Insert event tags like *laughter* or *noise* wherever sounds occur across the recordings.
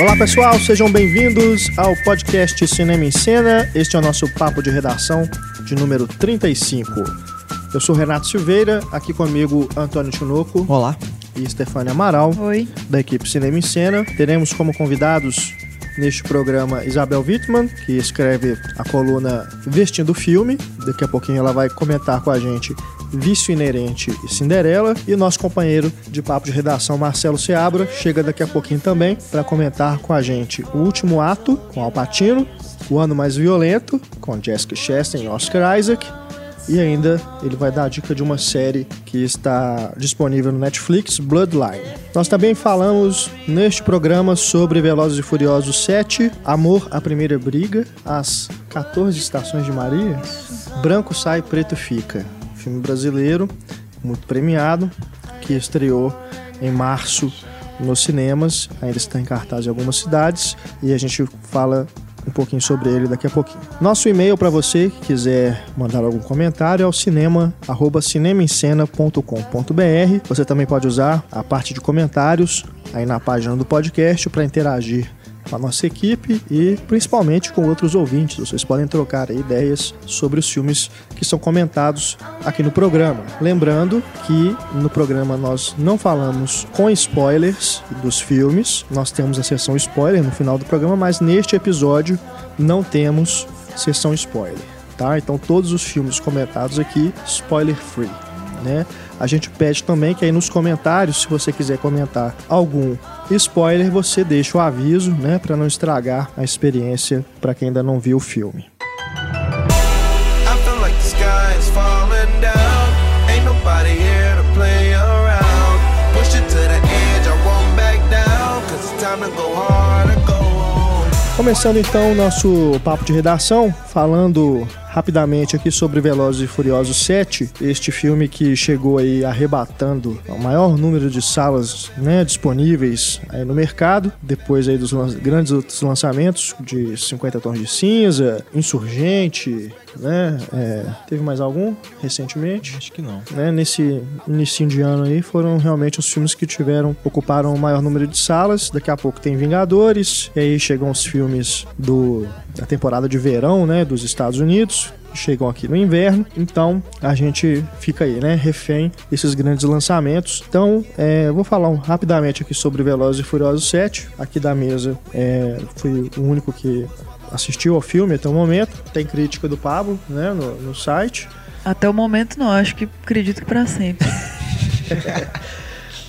Olá pessoal, sejam bem-vindos ao podcast Cinema em Cena. Este é o nosso papo de redação de número 35. Eu sou Renato Silveira, aqui comigo Antônio Tinoco. Olá. E Stefania Amaral, Oi. da equipe Cinema em Cena. Teremos como convidados neste programa Isabel Wittmann, que escreve a coluna Vestindo o Filme. Daqui a pouquinho ela vai comentar com a gente Vício Inerente e Cinderela. E nosso companheiro de papo de redação, Marcelo Seabra, chega daqui a pouquinho também para comentar com a gente O Último Ato, com Al Pacino, O Ano Mais Violento, com Jessica Chastain e Oscar Isaac. E ainda ele vai dar a dica de uma série que está disponível no Netflix, Bloodline. Nós também falamos neste programa sobre Velozes e Furiosos 7, Amor à Primeira Briga, As 14 Estações de Maria, Branco Sai, Preto Fica. Filme brasileiro, muito premiado, que estreou em março nos cinemas, ainda está em cartaz em algumas cidades, e a gente fala um pouquinho sobre ele daqui a pouquinho. Nosso e-mail para você que quiser mandar algum comentário é o cinema arroba cinemaencena.com.br. Você também pode usar a parte de comentários aí na página do podcast para interagir com a nossa equipe e principalmente com outros ouvintes. Vocês podem trocar ideias sobre os filmes que são comentados aqui no programa. Lembrando que no programa nós não falamos com spoilers dos filmes, nós temos a sessão spoiler no final do programa, mas neste episódio não temos sessão spoiler, tá? Então todos os filmes comentados aqui spoiler free, né? A gente pede também que aí nos comentários, se você quiser comentar algum spoiler, você deixa o aviso, né, para não estragar a experiência para quem ainda não viu o filme. Começando então o nosso papo de redação, falando rapidamente aqui sobre Velozes e Furiosos 7, este filme que chegou aí arrebatando o maior número de salas né, disponíveis no mercado, depois aí dos lan- grandes outros lançamentos de 50 Tons de Cinza, Insurgente, né? é, teve mais algum recentemente? Acho que não. né, nesse início de ano aí foram realmente os filmes que tiveram ocuparam o maior número de salas. Daqui a pouco tem Vingadores, e aí chegam os filmes do da temporada de verão, né, dos Estados Unidos. Chegam aqui no inverno, então a gente fica aí, né, refém desses grandes lançamentos. Então, é, vou falar um- rapidamente aqui sobre Velozes e Furiosos 7. Aqui da mesa, é, fui o único que assistiu ao filme até o momento. Tem crítica do Pablo, né, no, no site. Até o momento não, acho que acredito que pra sempre. *laughs*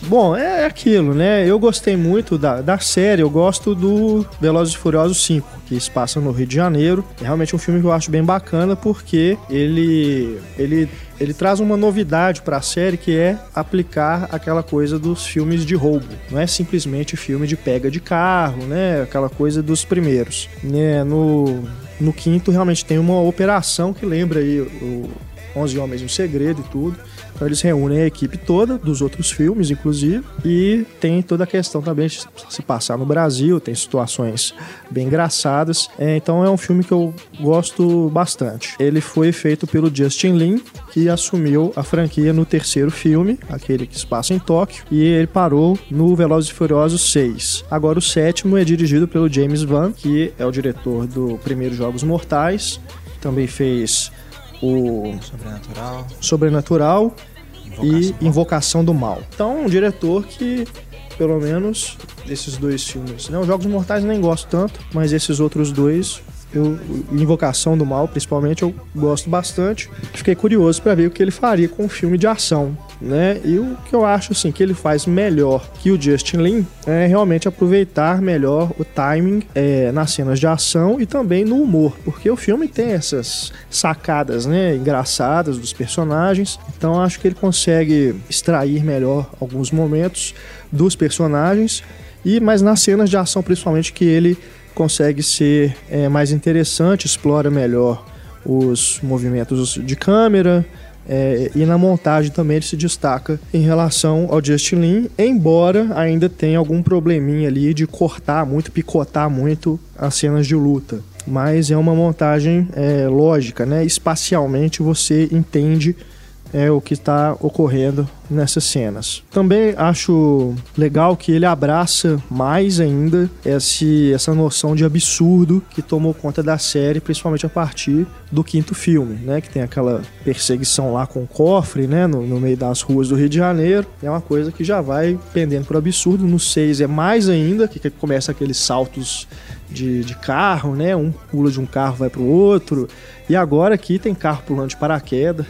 Bom, é aquilo, né? Eu gostei muito da, da série, eu gosto do Velozes e Furiosos 5, que se passa no Rio de Janeiro. É realmente um filme que eu acho bem bacana porque ele ele ele traz uma novidade para a série que é aplicar aquela coisa dos filmes de roubo. Não é simplesmente filme de pega de carro, né? Aquela coisa dos primeiros. Né? No, no quinto realmente tem uma operação que lembra aí o 11 Homens um Segredo e tudo. Então eles reúnem a equipe toda, dos outros filmes, inclusive, e tem toda a questão também de se passar no Brasil, tem situações bem engraçadas. É, então é um filme que eu gosto bastante. Ele foi feito pelo Justin Lin, que assumiu a franquia no terceiro filme, aquele que se passa em Tóquio, e ele parou no Velozes e Furiosos 6. Agora o sétimo é dirigido pelo James Van, que é o diretor do primeiro Jogos Mortais, também fez o Sobrenatural. Sobrenatural e Invocação. Invocação do Mal. Então, um diretor que, pelo menos, esses dois filmes, né? Os Jogos Mortais nem gosto tanto, mas esses outros dois, eu, Invocação do Mal, principalmente, eu gosto bastante. Fiquei curioso para ver o que ele faria com um filme de ação, né? E o que eu acho, assim, que ele faz melhor que o Justin Lin é realmente aproveitar melhor o timing é, nas cenas de ação e também no humor, porque o filme tem essas sacadas, né, engraçadas dos personagens. Então acho que ele consegue extrair melhor alguns momentos dos personagens e mas nas cenas de ação principalmente que ele consegue ser é, mais interessante, explora melhor os movimentos de câmera, é, e na montagem também ele se destaca em relação ao Justin Lin, embora ainda tenha algum probleminha ali de cortar muito, picotar muito as cenas de luta. Mas é uma montagem é, lógica, né? Espacialmente você entende é o que está ocorrendo nessas cenas. Também acho legal que ele abraça mais ainda esse, essa noção de absurdo que tomou conta da série, principalmente a partir do quinto filme, né? Que tem aquela perseguição lá com o cofre, né? No, no meio das ruas do Rio de Janeiro. É uma coisa que já vai pendendo para o absurdo. No 6 é mais ainda, que, começa aqueles saltos de, de carro, né? Um pula de um carro, vai pro outro. E agora aqui tem carro pulando de paraquedas,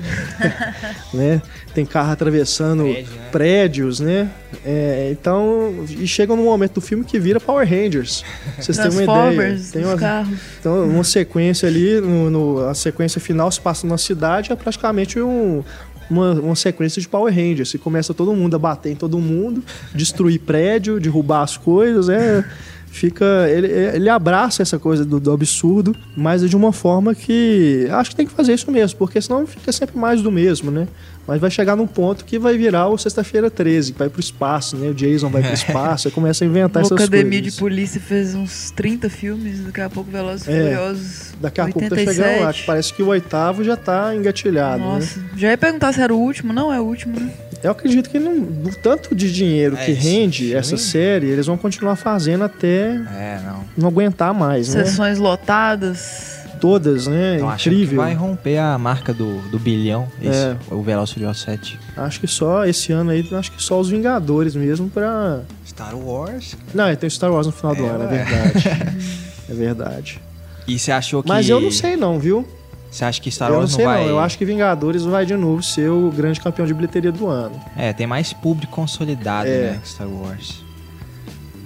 *laughs* né? Tem carro atravessando Prédio, né? prédios, né? É, então, e chega num momento do filme que vira Power Rangers. Vocês têm uma ideia. Tem uma, carros. então, uma sequência ali, no, no- a sequência final se passa numa cidade, é praticamente um- uma, uma sequência de Power Rangers. E começa todo mundo a bater em todo mundo, destruir prédio, derrubar as coisas, é. Fica. Ele, ele abraça essa coisa do, do absurdo, mas de uma forma que. Acho que tem que fazer isso mesmo, porque senão fica sempre mais do mesmo, né? Mas vai chegar num ponto que vai virar o Sexta-feira 13, que vai pro espaço, né? O Jason vai pro *laughs* espaço, aí começa a inventar essas Academia coisas. de Polícia fez uns 30 filmes, daqui a pouco Velozes e É, Furiosos. Daqui a pouco tá 87. chegando lá, que parece que o oitavo já tá engatilhado, né? Nossa, já ia perguntar se era o último, não é o último, né? Eu acredito que não, do tanto de dinheiro É, que rende filme- essa série, eles vão continuar fazendo até É, não. não aguentar mais, né? Sessões lotadas. Todas, né? Então achando que Incrível. vai romper a marca do, do bilhão, esse, É. o Veloz Furioso 7. Acho que só esse ano aí, acho que só os Vingadores mesmo pra. Star Wars. Não, tem o Star Wars no final do É, ano, é ué. verdade. *laughs* é verdade. E você achou que... Mas eu não sei não, viu? Você acha que Star eu não Wars não, sei vai... não. Eu acho que Vingadores vai de novo ser o grande campeão de bilheteria do ano. É, tem mais público consolidado, É. né, Star Wars.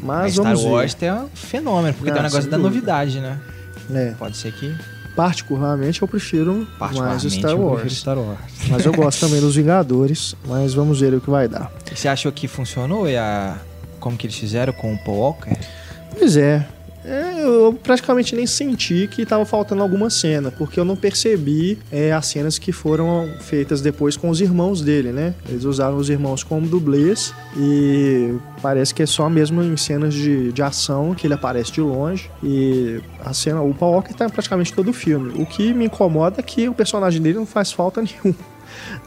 Mas, Mas Star Wars ver. tem um fenômeno, porque Ah, tem um negócio da dúvida. novidade, né? É, Pode ser que... particularmente eu prefiro mais Star Wars. Star Wars. Mas eu gosto também dos Vingadores, mas vamos ver o que vai dar. E você achou que funcionou e a... como que eles fizeram com o Paul Walker? Pois é. É, eu praticamente nem senti que estava faltando alguma cena, porque eu não percebi é, as cenas que foram feitas depois com os irmãos dele, né? Eles usaram os irmãos como dublês e parece que é só mesmo em cenas de, de ação que ele aparece de longe. E a cena, o Paul Walker em praticamente todo o filme. O que me incomoda é que o personagem dele não faz falta *laughs* nenhuma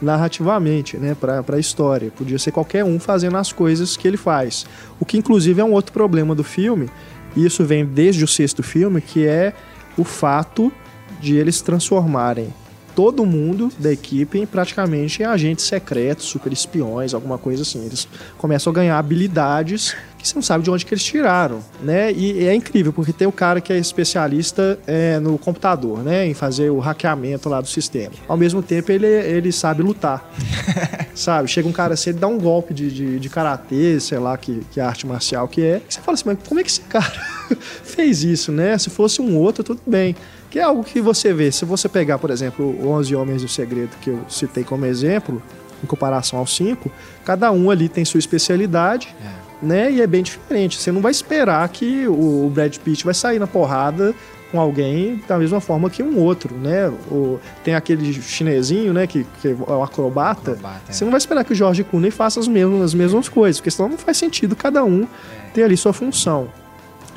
narrativamente, né, para a história. Podia ser qualquer um fazendo as coisas que ele faz. O que inclusive é um outro problema do filme, e isso vem desde o sexto filme, que é o fato de eles transformarem todo mundo da equipe em praticamente agentes secretos, super espiões, alguma coisa assim. Eles começam a ganhar habilidades que você não sabe de onde que eles tiraram, né? E é incrível, porque tem o cara que é especialista é, no computador, né? Em fazer o hackeamento lá do sistema. Ao mesmo tempo, ele, ele sabe lutar, *laughs* sabe? Chega um cara assim, ele dá um golpe de, de, de karatê, sei lá, que, que arte marcial que é. Você fala assim, mas como é que esse cara *laughs* fez isso, né? Se fosse um outro, tudo bem. Que é algo que você vê. Se você pegar, por exemplo, o 11 Homens do Segredo, que eu citei como exemplo, em comparação aos cinco, cada um ali tem sua especialidade, né? E é bem diferente. Você não vai esperar que o Brad Pitt vai sair na porrada com alguém da mesma forma que um outro, né? O, tem aquele chinesinho, né? Que, que é o acrobata. Acrobata, é. Você não vai esperar que o George Clooney faça as mesmas, as mesmas coisas, porque senão não faz sentido cada um ter ali sua função.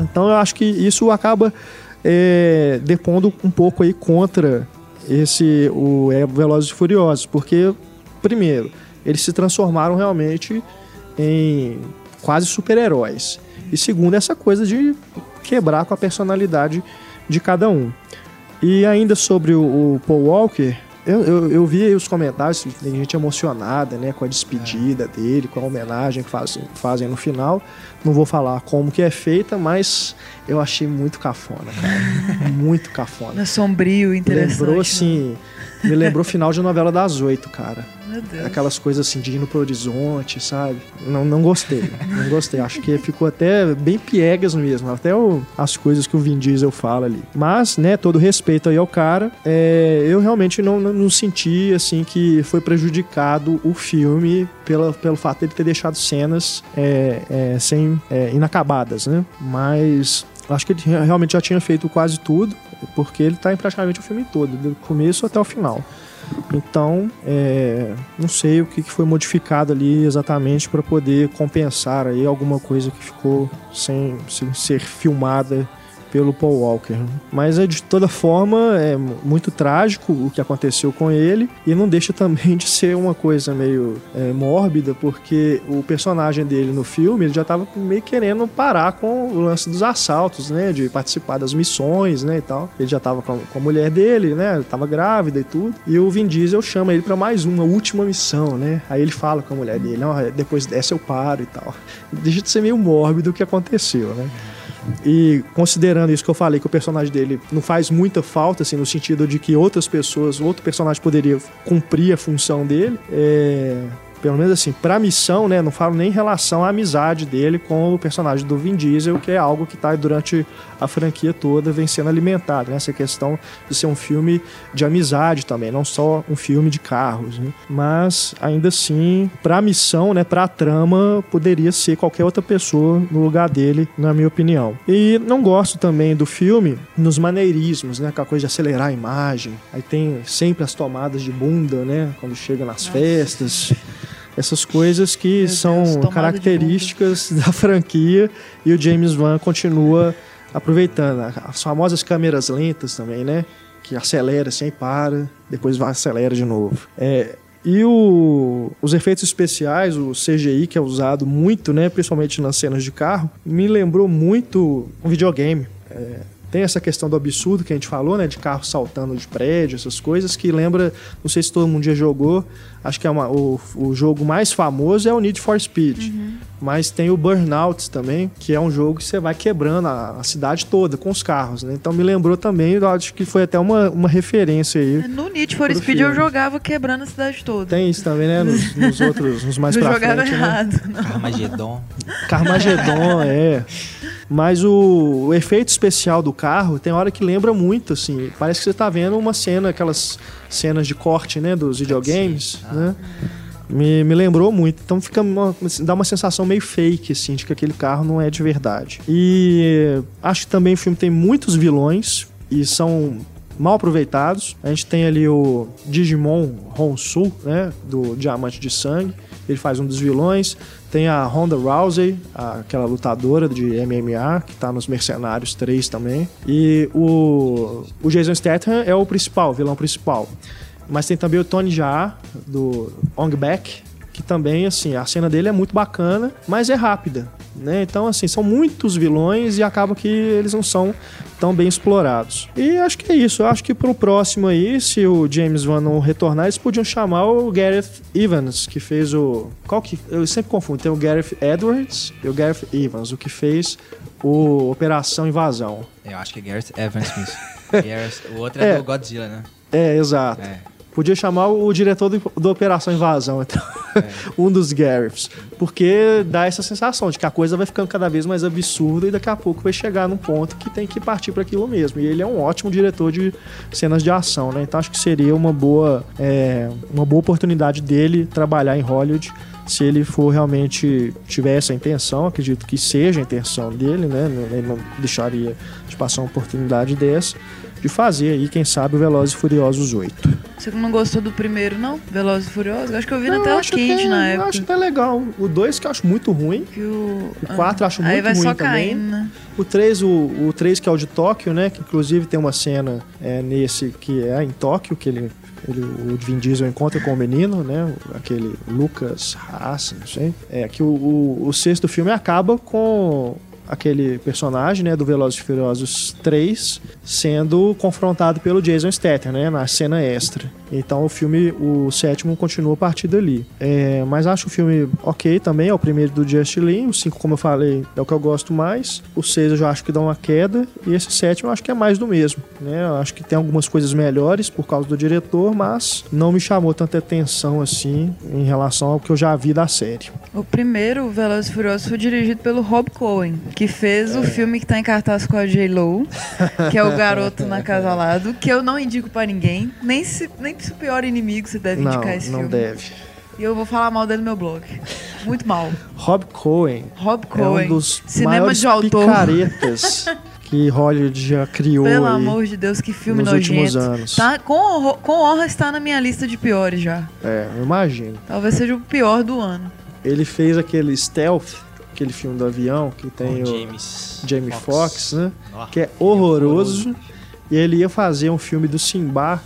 Então eu acho que isso acaba é, depondo um pouco aí contra esse o é, Velozes e Furiosos, porque primeiro eles se transformaram realmente em quase super-heróis e segundo essa coisa de quebrar com a personalidade de cada um. E ainda sobre o, o Paul Walker, eu, eu, eu vi aí os comentários, tem gente emocionada, né, com a despedida dele, com a homenagem que fazem, fazem no final. Não vou falar como que é feita, mas eu achei muito cafona, cara. *laughs* muito cafona. É sombrio, interessante. Lembrou né? Me lembrou final de novela das oito, cara. Meu Deus. Aquelas coisas assim de indo pro horizonte, sabe? Não, não gostei. Não gostei. Acho que ficou até bem piegas mesmo. Até o- as coisas que o Vin Diesel fala ali. Mas, né, todo respeito aí ao cara, é, eu realmente não, não, não senti, assim, que foi prejudicado o filme pela, pelo fato de ele ter deixado cenas é, é, sem, é, inacabadas, né? Mas acho que ele realmente já tinha feito quase tudo, porque ele tá em praticamente o filme todo, do começo até o final. Então, é, não sei o que que foi modificado ali exatamente para poder compensar aí alguma coisa que ficou sem, sem ser filmada pelo Paul Walker. Mas é de toda forma é muito trágico o que aconteceu com ele e não deixa também de ser uma coisa meio é, mórbida, porque o personagem dele no filme ele já estava meio querendo parar com o lance dos assaltos, né, de participar das missões, né, e tal. Ele já estava com, com, a mulher dele, né, estava grávida e tudo. E o Vin Diesel chama ele para mais uma última missão, né? Aí ele fala com a mulher dele, não, depois dessa eu paro e tal. Deixa de ser meio mórbido o que aconteceu, né? E considerando isso que eu falei, que o personagem dele não faz muita falta, assim, no sentido de que outras pessoas, outro personagem poderia cumprir a função dele, é pelo menos assim, pra missão, né? Não falo nem em relação à amizade dele com o personagem do Vin Diesel, que é algo que tá durante a franquia toda vem sendo alimentado, né? Essa questão de ser um filme de amizade também, não só um filme de carros, né? Mas ainda assim, pra missão, né? Pra trama, poderia ser qualquer outra pessoa no lugar dele, na minha opinião. E não gosto também do filme nos maneirismos, né? Aquela coisa de acelerar a imagem. Aí tem sempre as tomadas de bunda, né? Quando chega nas Nossa. festas essas coisas que Meu são Deus, características da franquia e o James Wan continua aproveitando. As famosas câmeras lentas também, né? Que acelera assim e para, depois vai acelera de novo. É, e o, os efeitos especiais, o CGI que é usado muito, né, principalmente nas cenas de carro, me lembrou muito um videogame. É, tem essa questão do absurdo que a gente falou, né? De carro saltando de prédio, essas coisas, que lembra, não sei se todo mundo já jogou, acho que é uma, o, o jogo mais famoso é o Need for Speed. Uhum. Mas tem o Burnout também, que é um jogo que você vai quebrando a, a, cidade toda com os carros, né? Então me lembrou também, eu acho que foi até uma, uma referência aí. No Need for Speed filme. eu jogava quebrando a cidade toda. Tem isso também, né? Nos, nos *laughs* outros, nos mais eu pra jogava frente. Né? errado. Né? Carmageddon. Carmageddon, é. Mas o, o, efeito especial do carro tem hora que lembra muito, assim. Parece que você tá vendo uma cena, aquelas cenas de corte, né, dos videogames, ah. né? Me, me lembrou muito. Então fica uma, dá uma sensação meio fake, assim, de que aquele carro não é de verdade. E acho que também o filme tem muitos vilões e são mal aproveitados. A gente tem ali o Digimon Honsu, né, do Diamante de Sangue. Ele faz um dos vilões. Tem a Ronda Rousey, aquela lutadora de MMA, que tá nos Mercenários 3 também. E o, o Jason Statham é o principal, vilão principal. Mas tem também o Tony Jaa, do Ong Bak, que também, assim, a cena dele é muito bacana, mas é rápida, né? Então, assim, são muitos vilões e acaba que eles não são tão bem explorados. E acho que é isso. Eu acho que pro próximo aí, se o James Van não retornar, eles podiam chamar o Gareth Evans, que fez o... Qual que... Eu sempre confundo. Tem o Gareth Edwards e o Gareth Evans, o que fez o Operação Invasão. Eu acho que é Gareth Evans mesmo. *laughs* o outro é, é, do Godzilla, né? É, exato. É. Podia chamar o diretor do, do Operação Invasão, *laughs* então. É. um dos Gareths. Porque dá essa sensação de que a coisa vai ficando cada vez mais absurda e daqui a pouco vai chegar num ponto que tem que partir para aquilo mesmo. E ele é um ótimo diretor de cenas de ação, né? Então acho que seria uma boa, é, uma boa oportunidade dele trabalhar em Hollywood se ele for realmente tiver essa intenção, acredito que seja a intenção dele, né? Ele não deixaria de passar uma oportunidade dessa de fazer aí, quem sabe, o Velozes e Furiosos 8. Você não gostou do primeiro, não? Velozes e Furiosos? Acho que eu vi não, na tela quente na época. Eu acho até legal. O 2 que eu acho muito ruim. O 4 ah, acho muito ruim só também. Caindo, né? O 3, o, o 3 que é o de Tóquio, né? Que inclusive tem uma cena é, nesse que é em Tóquio, que ele ele, o Vin Diesel encontra com o menino, né? Aquele Lucas Haas, não sei. É que o, o, o, sexto filme acaba com aquele personagem, né, do Velozes e Furiosos 3, sendo confrontado pelo Jason Statham, né, na cena extra. Então o filme, o sétimo, continua a partir dali. É, mas acho o filme ok também, é o primeiro do Just Lin. O 5, como eu falei, é o que eu gosto mais. O 6 eu já acho que dá uma queda. E esse sétimo eu acho que é mais do mesmo. Né? Eu acho que tem algumas coisas melhores por causa do diretor, mas não me chamou tanta atenção assim em relação ao que eu já vi da série. O primeiro, o Velozes e Furiosos, foi dirigido pelo Rob Cohen, que fez é. o filme que tá em cartaz com a J-Lo, que é o *laughs* Garoto Nacasalado, que eu não indico para ninguém, nem se, nem o pior inimigo você deve não, indicar esse não filme. Não deve. E eu vou falar mal dele no meu blog. Muito mal. Rob Cohen. Rob Cohen. É um dos Cinema maiores de autor. picaretas *laughs* que Hollywood já criou Pelo amor de Deus, que filme nos nojento. últimos anos. Tá, com, com honra está na minha lista de piores já. É, eu imagino. Talvez seja o pior do ano. Ele fez aquele Stealth, aquele filme do avião que tem Com o James, Jamie Foxx, né? Ó, Que é horroroso. E ele ia fazer um filme do Simba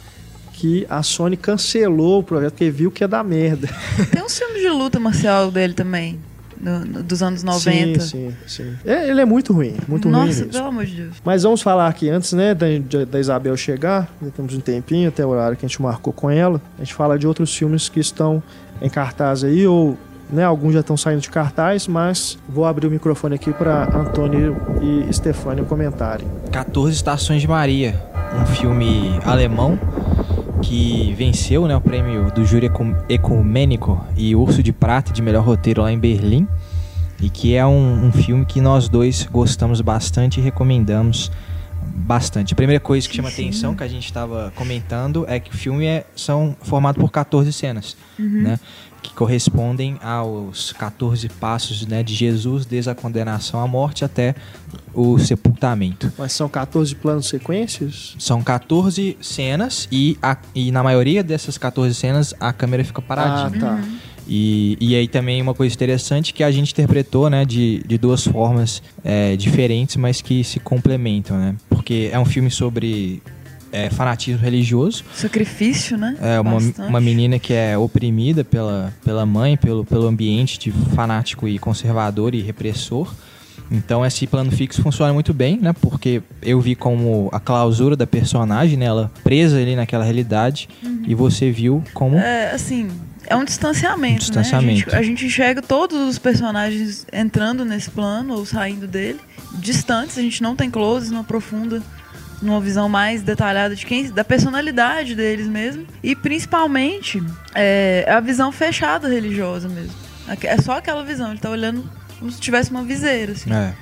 que a Sony cancelou o projeto porque viu que ia dar merda. Tem uns filmes de luta marcial dele também, no- no- dos anos 90. Sim, sim, sim. É, ele é muito ruim, muito ruim Nossa, pelo amor de Deus. Mas vamos falar aqui antes, né, da, da Isabel chegar. Já temos um tempinho até o horário que a gente marcou com ela. A gente fala de outros filmes que estão em cartaz aí, ou né, alguns já estão saindo de cartaz, mas vou abrir o microfone aqui para Antônio e Stefânia comentarem. 14 Estações de Maria, um filme alemão que venceu né, o prêmio do júri Ecu- ecumênico e Urso de Prata de melhor roteiro lá em Berlim. E que é um, um filme que nós dois gostamos bastante e recomendamos bastante. A primeira coisa que chama Sim. atenção, que a gente estava comentando, é que o filme é são formado por 14 cenas, né? Que correspondem aos 14 passos né, de Jesus, desde a condenação à morte até o sepultamento. Mas são 14 planos sequências? São 14 cenas e, a- e na maioria dessas 14 cenas a câmera fica Ah, paradinha. tá. E, e aí também uma coisa interessante que a gente interpretou né, de, de duas formas é, diferentes, mas que se complementam, né? Porque é um filme sobre é, fanatismo religioso. Sacrifício, né? É uma, Bastante. uma menina que é oprimida pela, pela mãe, pelo, pelo ambiente de fanático e conservador e repressor. Então esse plano fixo funciona muito bem, né? Porque eu vi como a clausura da personagem, né? Ela presa ali naquela realidade. E você viu como... É, assim, é um distanciamento, Um distanciamento. né? A gente, a gente enxerga todos os personagens entrando nesse plano ou saindo dele, distantes, a gente não tem closes, não aprofunda numa visão mais detalhada de quem, da personalidade deles mesmo. E principalmente é, a visão fechada religiosa mesmo. É só aquela visão, ele tá olhando como se tivesse uma viseira, assim, É.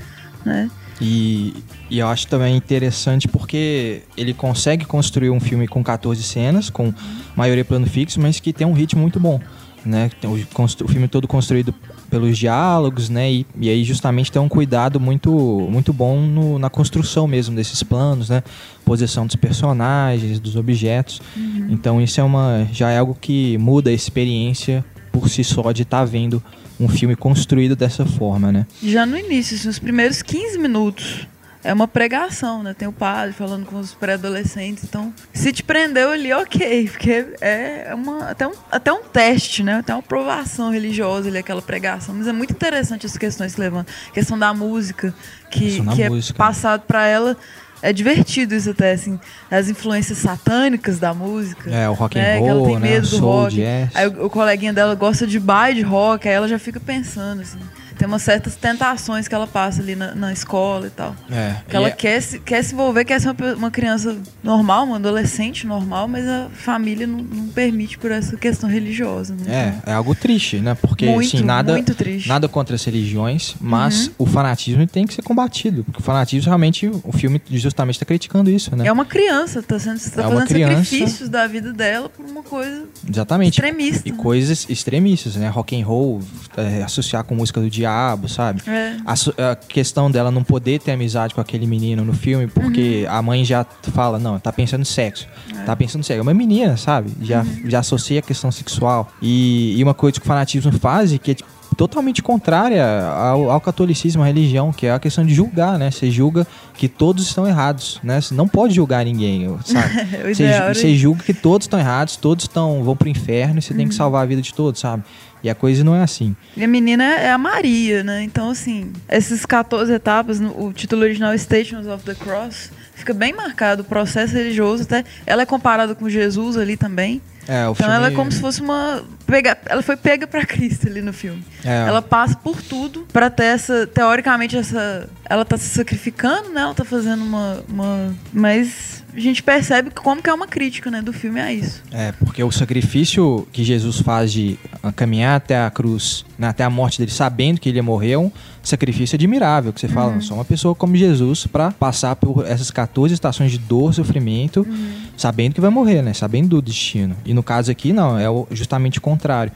né? E, e eu acho também interessante porque ele consegue construir um filme com 14 cenas, com maioria plano fixo, mas que tem um ritmo muito bom. Né? O, o filme todo construído pelos diálogos, né? E, e aí justamente tem um cuidado muito, muito bom no- na construção mesmo desses planos, né? Posição dos personagens, dos objetos. Então isso é uma já é algo que muda a experiência por si só de estar vendo um filme construído dessa forma, né? Já no início, assim, os primeiros 15 minutos é uma pregação, né? Tem o padre falando com os pré-adolescentes. Então, se te prendeu ali, ok. Porque é uma, até, um, até um teste, né? Até uma provação religiosa ali, aquela pregação. Mas é muito interessante as questões que levantam. A questão da música, que, que música. é passado pra ela. É divertido isso até, assim. As influências satânicas da música. É, o rock and né? Que ela roll, tem né? medo do Soul, rock. jazz. Aí o, o coleguinha dela gosta de bar de rock, aí ela já fica pensando, assim. Tem umas certas tentações que ela passa ali na, na escola e tal. É, Que ela é- quer, se, quer se envolver, quer ser uma, uma criança normal, uma adolescente normal, mas a família não, não permite por essa questão religiosa. Né? É, é algo triste, né? Porque muito, assim, nada, muito triste. nada contra as religiões, mas o fanatismo tem que ser combatido. Porque o fanatismo realmente, o filme justamente está criticando isso, né? É uma criança, tá, sendo, tá É fazendo criança. sacrifícios da vida dela por uma coisa Exatamente. extremista. E né? coisas extremistas, né? Rock and roll, é, associar com música do diabo, sabe? É. A, a questão dela não poder ter amizade com aquele menino no filme, porque Uhum. a mãe já fala, não, tá pensando em sexo. É. Tá pensando em sexo. É uma menina, sabe? Já, Uhum. já associa a questão sexual. E, e uma coisa que o fanatismo faz, que é tipo, totalmente contrária ao, ao catolicismo, à religião, que é a questão de julgar, né? Você julga que todos estão errados, né? Você não pode julgar ninguém, sabe? *laughs* Você, julga que todos estão errados, todos estão, vão pro inferno e você Uhum. tem que salvar a vida de todos, sabe? E a coisa não é assim. E a menina é a Maria, né? Então, assim, essas 14 etapas, o título original Stations of the Cross, fica bem marcado o processo religioso. Até ela é comparada com Jesus ali também. É, o Então filme... ela é como se fosse uma. Pega, ela foi pega pra *laughs* Cristo ali no filme. É. Ela passa por tudo pra ter essa. Teoricamente, essa. Ela tá se sacrificando, né? Ela tá fazendo uma. uma mas a gente percebe como que é uma crítica, né, do filme a isso. É, porque o sacrifício que Jesus faz de caminhar até a cruz, né, até a morte dele, sabendo que ele ia morrer, é um sacrifício admirável. Que você fala, sou uma pessoa como Jesus pra passar por essas 14 estações de dor, sofrimento sabendo que vai morrer, né? Sabendo do destino. E no caso aqui, não, é justamente o contrário.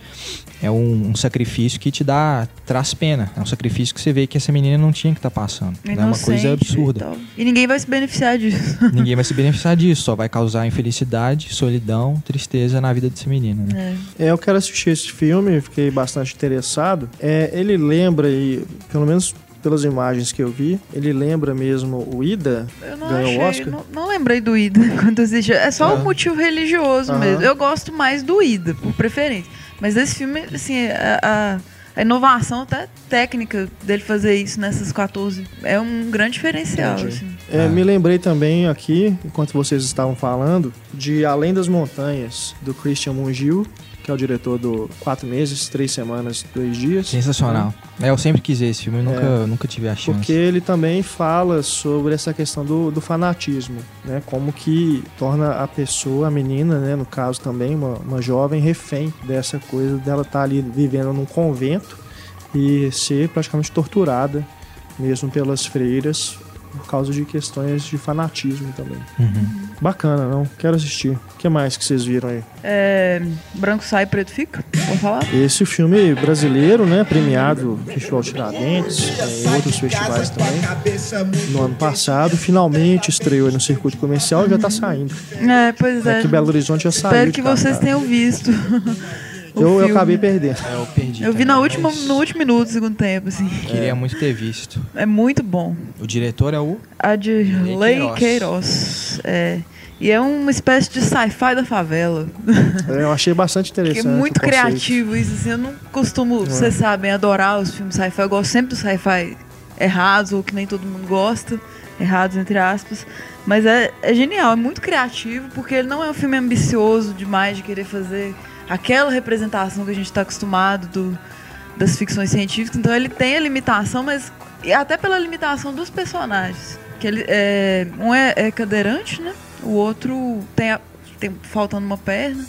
É um, um sacrifício que te dá, traz pena. É um sacrifício que você vê que essa menina não tinha que estar passando. É uma coisa absurda. E, tal. E ninguém vai se beneficiar disso. *laughs* Ninguém vai se beneficiar disso, só vai causar infelicidade, solidão, tristeza na vida dessa menina, né? É. É, eu quero assistir esse filme, fiquei bastante interessado. É, ele lembra, e pelo menos pelas imagens que eu vi, ele lembra mesmo o Ida, Eu não ganhou o achei, Oscar. não, não lembrei do Ida *laughs* quando assisti. É só Ah. o motivo religioso Aham. mesmo. Eu gosto mais do Ida, por preferência. Mas esse filme, assim, a, a- a inovação até técnica dele fazer isso nessas 14 é um grande diferencial. Assim. É, Ah. Me lembrei também aqui, enquanto vocês estavam falando, de Além das Montanhas, do Christian Mungil, que é o diretor do Quatro Meses, Três Semanas, Dois Dias. Sensacional. É, eu sempre quis ver esse filme, nunca, nunca tive a chance. Porque ele também fala sobre essa questão do, do fanatismo, né? Como que torna a pessoa, a menina, né? No caso também, uma, uma jovem refém dessa coisa dela estar ali vivendo num convento e ser praticamente torturada mesmo pelas freiras por causa de questões de fanatismo também. Uhum. Bacana, não? Quero assistir. O que mais que vocês viram aí? É, branco sai, preto fica? Vou falar? Esse filme brasileiro, né? Premiado no Festival Tiradentes, é, em outros festivais também. No ano passado, finalmente estreou aí no circuito comercial e já tá saindo. É, pois é. Aqui em Belo Horizonte já saiu. Espero que vocês tenham visto. *laughs* Eu, eu acabei perdendo. É, eu perdi. Eu vi também, na última, mas no último minuto do segundo tempo, assim. *laughs* Queria muito ter visto. É muito bom. O diretor é o. A de Lei Queiroz. Queiroz. É. E é uma espécie de sci-fi da favela. *laughs* É, Eu achei bastante Que interessante. é muito criativo isso, assim. Eu não costumo, vocês sabem, adorar os filmes sci-fi. Eu gosto sempre dos sci-fi errados, ou que nem todo mundo gosta. Errados, entre aspas. Mas é, é genial, é muito criativo, porque ele não é um filme ambicioso demais de querer fazer aquela representação que a gente está acostumado do, das ficções científicas. Então ele tem a limitação, mas até pela limitação dos personagens. Que ele, é, um é, é cadeirante, né? O outro tem, a- tem faltando uma perna.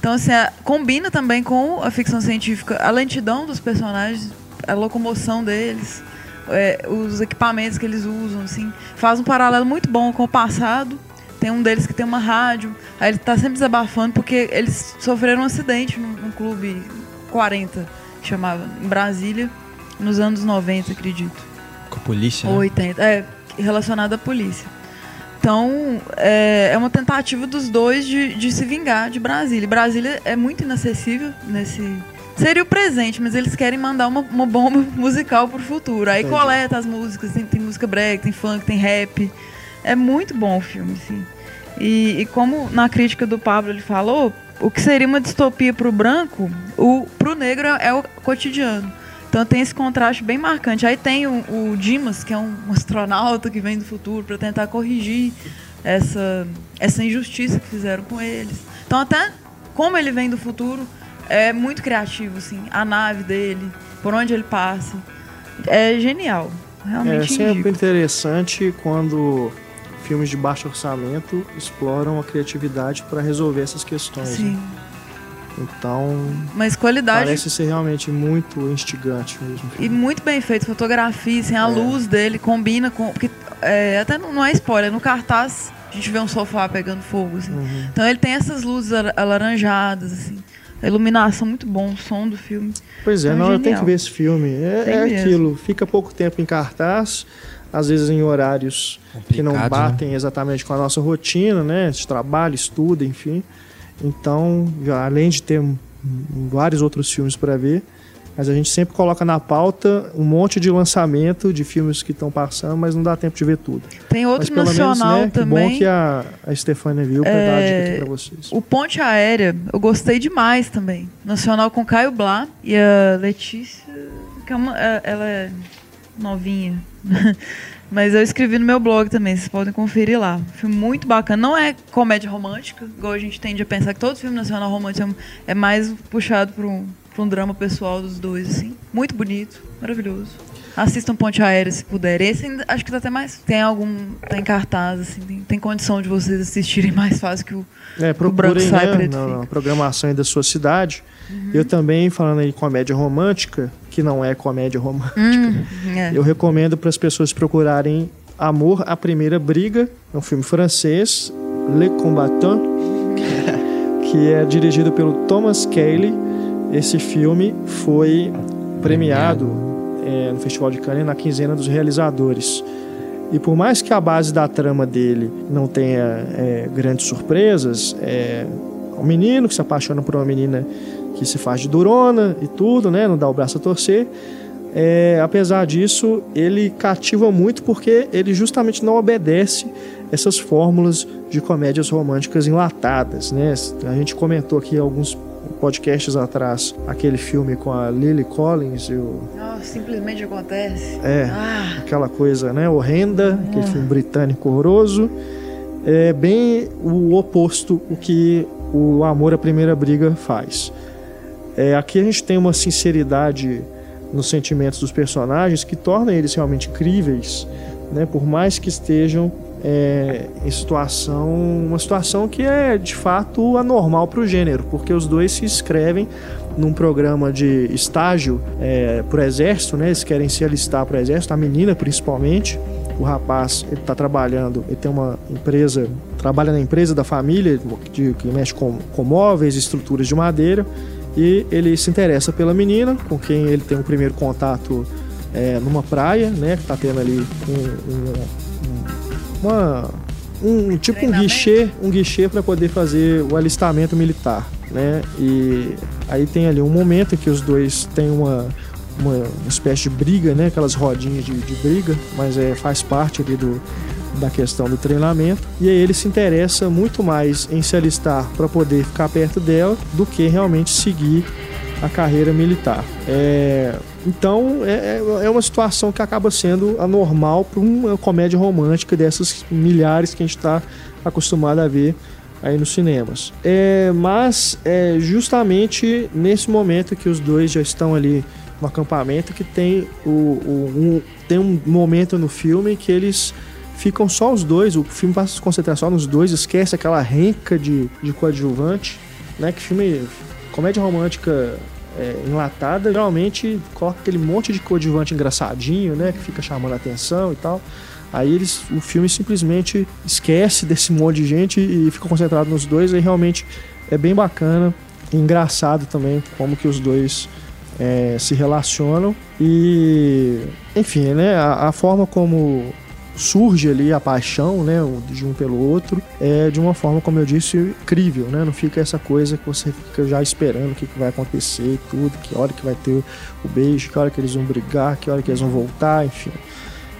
Então, assim, a- combina também com a ficção científica a lentidão dos personagens, a locomoção deles, é, os equipamentos que eles usam, assim. Faz um paralelo muito bom com o passado. Tem um deles que tem uma rádio, aí ele tá sempre desabafando porque eles sofreram um acidente num, num clube 40, que chamava, em Brasília, nos anos 90, acredito. Com a polícia. Ou Né? 80, é, relacionado à polícia. Então, é, é uma tentativa dos dois de, de se vingar de Brasília. E Brasília é muito inacessível nesse. Seria o presente, mas eles querem mandar uma, uma bomba *laughs* musical pro futuro. Aí Entendi. coleta as músicas, tem, tem música break, tem funk, tem rap. É muito bom o filme, assim. E, e como na crítica do Pablo ele falou, o que seria uma distopia pro branco, o, pro negro é, é o cotidiano. Então tem esse contraste bem marcante. Aí tem o, o Dimas, que é um *laughs* astronauta que vem do futuro para tentar corrigir essa, essa injustiça que fizeram com eles. Então até como ele vem do futuro, é muito criativo, assim. A nave dele, por onde ele passa. É genial. É Realmente sempre indico. interessante quando filmes de baixo orçamento exploram a criatividade para resolver essas questões. Sim. né? Então, Mas qualidade parece ser realmente muito instigante mesmo. E muito bem feito, fotografia, assim, a É. luz dele combina com. Porque é, até não, é spoiler, no cartaz a gente vê um sofá pegando fogo, assim. Uhum. Então ele tem essas luzes ala- alaranjadas, assim. A iluminação muito bom, o som do filme. Pois é, É não, eu tenho que ver esse filme. É, é aquilo, fica pouco tempo em cartaz, às vezes em horários que não Complicado, né? batem exatamente com a nossa rotina, né? De trabalho, estudo, enfim. Então, já, além de ter vários outros filmes para ver, mas a gente sempre coloca na pauta um monte de lançamento de filmes que estão passando, mas não dá tempo de ver tudo. Tem mas outro pelo nacional menos, né, que também. bom que a, a Stefania viu para dar a dica aqui para vocês. O Ponte Aérea, eu gostei demais também. Nacional com Caio Blá e a Letícia, que é uma, é- ela é novinha. *laughs* Mas eu escrevi no meu blog também, vocês podem conferir lá. Filme muito bacana. Não é comédia romântica, igual a gente tende a pensar que todo filme nacional romântico é mais puxado para um, um drama pessoal dos dois, assim. Muito bonito, maravilhoso. Assistam Ponte Aérea se puderem. Esse acho que tá até mais. Tem algum. Tá em cartaz, assim. Tem, tem condição de vocês assistirem *laughs* mais fácil que o. É, branco procurem sai, né, preto na, programação aí da sua cidade. Eu também, falando aí de comédia romântica, que não é comédia romântica, Hum, é. eu recomendo para as pessoas procurarem Amor à Primeira Briga, é um filme francês, Le Combattant, *laughs* que é dirigido pelo Thomas Cayley. Esse filme foi premiado é, no Festival de Cannes na quinzena dos realizadores. E por mais que a base da trama dele não tenha é, grandes surpresas, é um menino que se apaixona por uma menina que se faz de durona e tudo, né? Não dá o braço a torcer. É, apesar disso, ele cativa muito porque ele justamente não obedece essas fórmulas de comédias românticas enlatadas, né? A gente comentou aqui alguns podcasts atrás aquele filme com a Lily Collins e o Oh, simplesmente acontece. é Ah, aquela coisa, né, horrenda, aquele filme britânico horroroso. É bem o oposto o que o Amor à Primeira Briga faz. É, aqui a gente tem uma sinceridade nos sentimentos dos personagens que torna eles realmente críveis, né, por mais que estejam é, em situação, uma situação que é de fato anormal para o gênero, porque os dois se inscrevem num programa de estágio é, para o exército, né? Eles querem se alistar para o exército, a menina principalmente. O rapaz, está trabalhando, ele tem uma empresa, trabalha na empresa da família, de, que mexe com, com móveis, estruturas de madeira, e ele se interessa pela menina, com quem ele tem o primeiro contato é, numa praia, né? Que tá tendo ali um, um- um- uma, um tipo um guichê, um guichê para poder fazer o alistamento militar, né? E aí tem ali um momento em que os dois têm uma uma espécie de briga, né? Aquelas rodinhas de, de briga, mas é, faz parte ali do, da questão do treinamento. E aí ele se interessa muito mais em se alistar para poder ficar perto dela do que realmente seguir a carreira militar. É, então é, é uma situação que acaba sendo anormal para uma comédia romântica dessas milhares que a gente está acostumado a ver aí nos cinemas. É, mas é justamente nesse momento que os dois já estão ali no acampamento que tem o, o- um, tem um momento no filme que eles ficam só os dois, o filme passa a se concentrar só nos dois, esquece aquela renca de, de coadjuvante, né? Que filme, comédia romântica é, enlatada, geralmente coloca aquele monte de coadjuvante engraçadinho, né? Que fica chamando a atenção e tal. Aí eles, o filme simplesmente esquece desse monte de gente e fica concentrado nos dois, aí realmente é bem bacana e engraçado também como que os dois é, se relacionam e enfim, né, a, a forma como surge ali a paixão, né, de um pelo outro, é de uma forma, como eu disse, incrível, né? Não fica essa coisa que você fica já esperando o que, que vai acontecer e tudo, que hora que vai ter o beijo, que hora que eles vão brigar, que hora que eles vão voltar, enfim.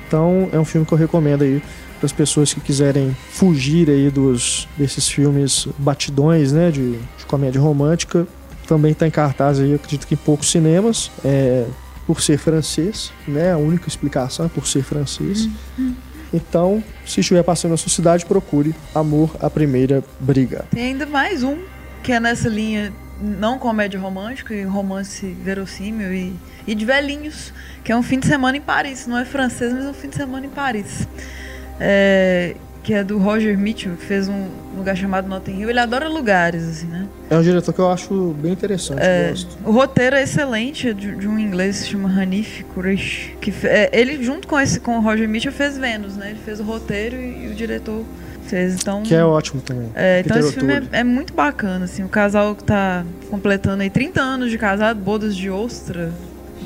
Então, é um filme que eu recomendo aí para as pessoas que quiserem fugir aí dos desses filmes batidões, né, de, de comédia romântica. Também está em cartaz aí, acredito que em poucos cinemas. É, por ser francês, né? A única explicação é por ser francês. Então, se estiver passando na sua cidade, procure Amor à Primeira Briga. Tem ainda mais um que é nessa linha não comédia romântica e romance verossímil e, e de velhinhos, que é um fim de semana em Paris. Não é francês, mas é um fim de semana em Paris. É, que é do Roger Mitchell, que fez um lugar chamado Notting Hill. Ele adora lugares, assim, né? É um diretor que eu acho bem interessante, É, o roteiro é excelente, é de, de um inglês que se chama Hanif Kureish. Que, é, ele, junto com, esse, com o Roger Mitchell, fez Vênus, né? Ele fez o roteiro e, e o diretor fez. Então, Que é ótimo também. é, então esse filme é, é muito bacana, assim. O casal que tá completando aí 30 anos de casado, bodas de ostra.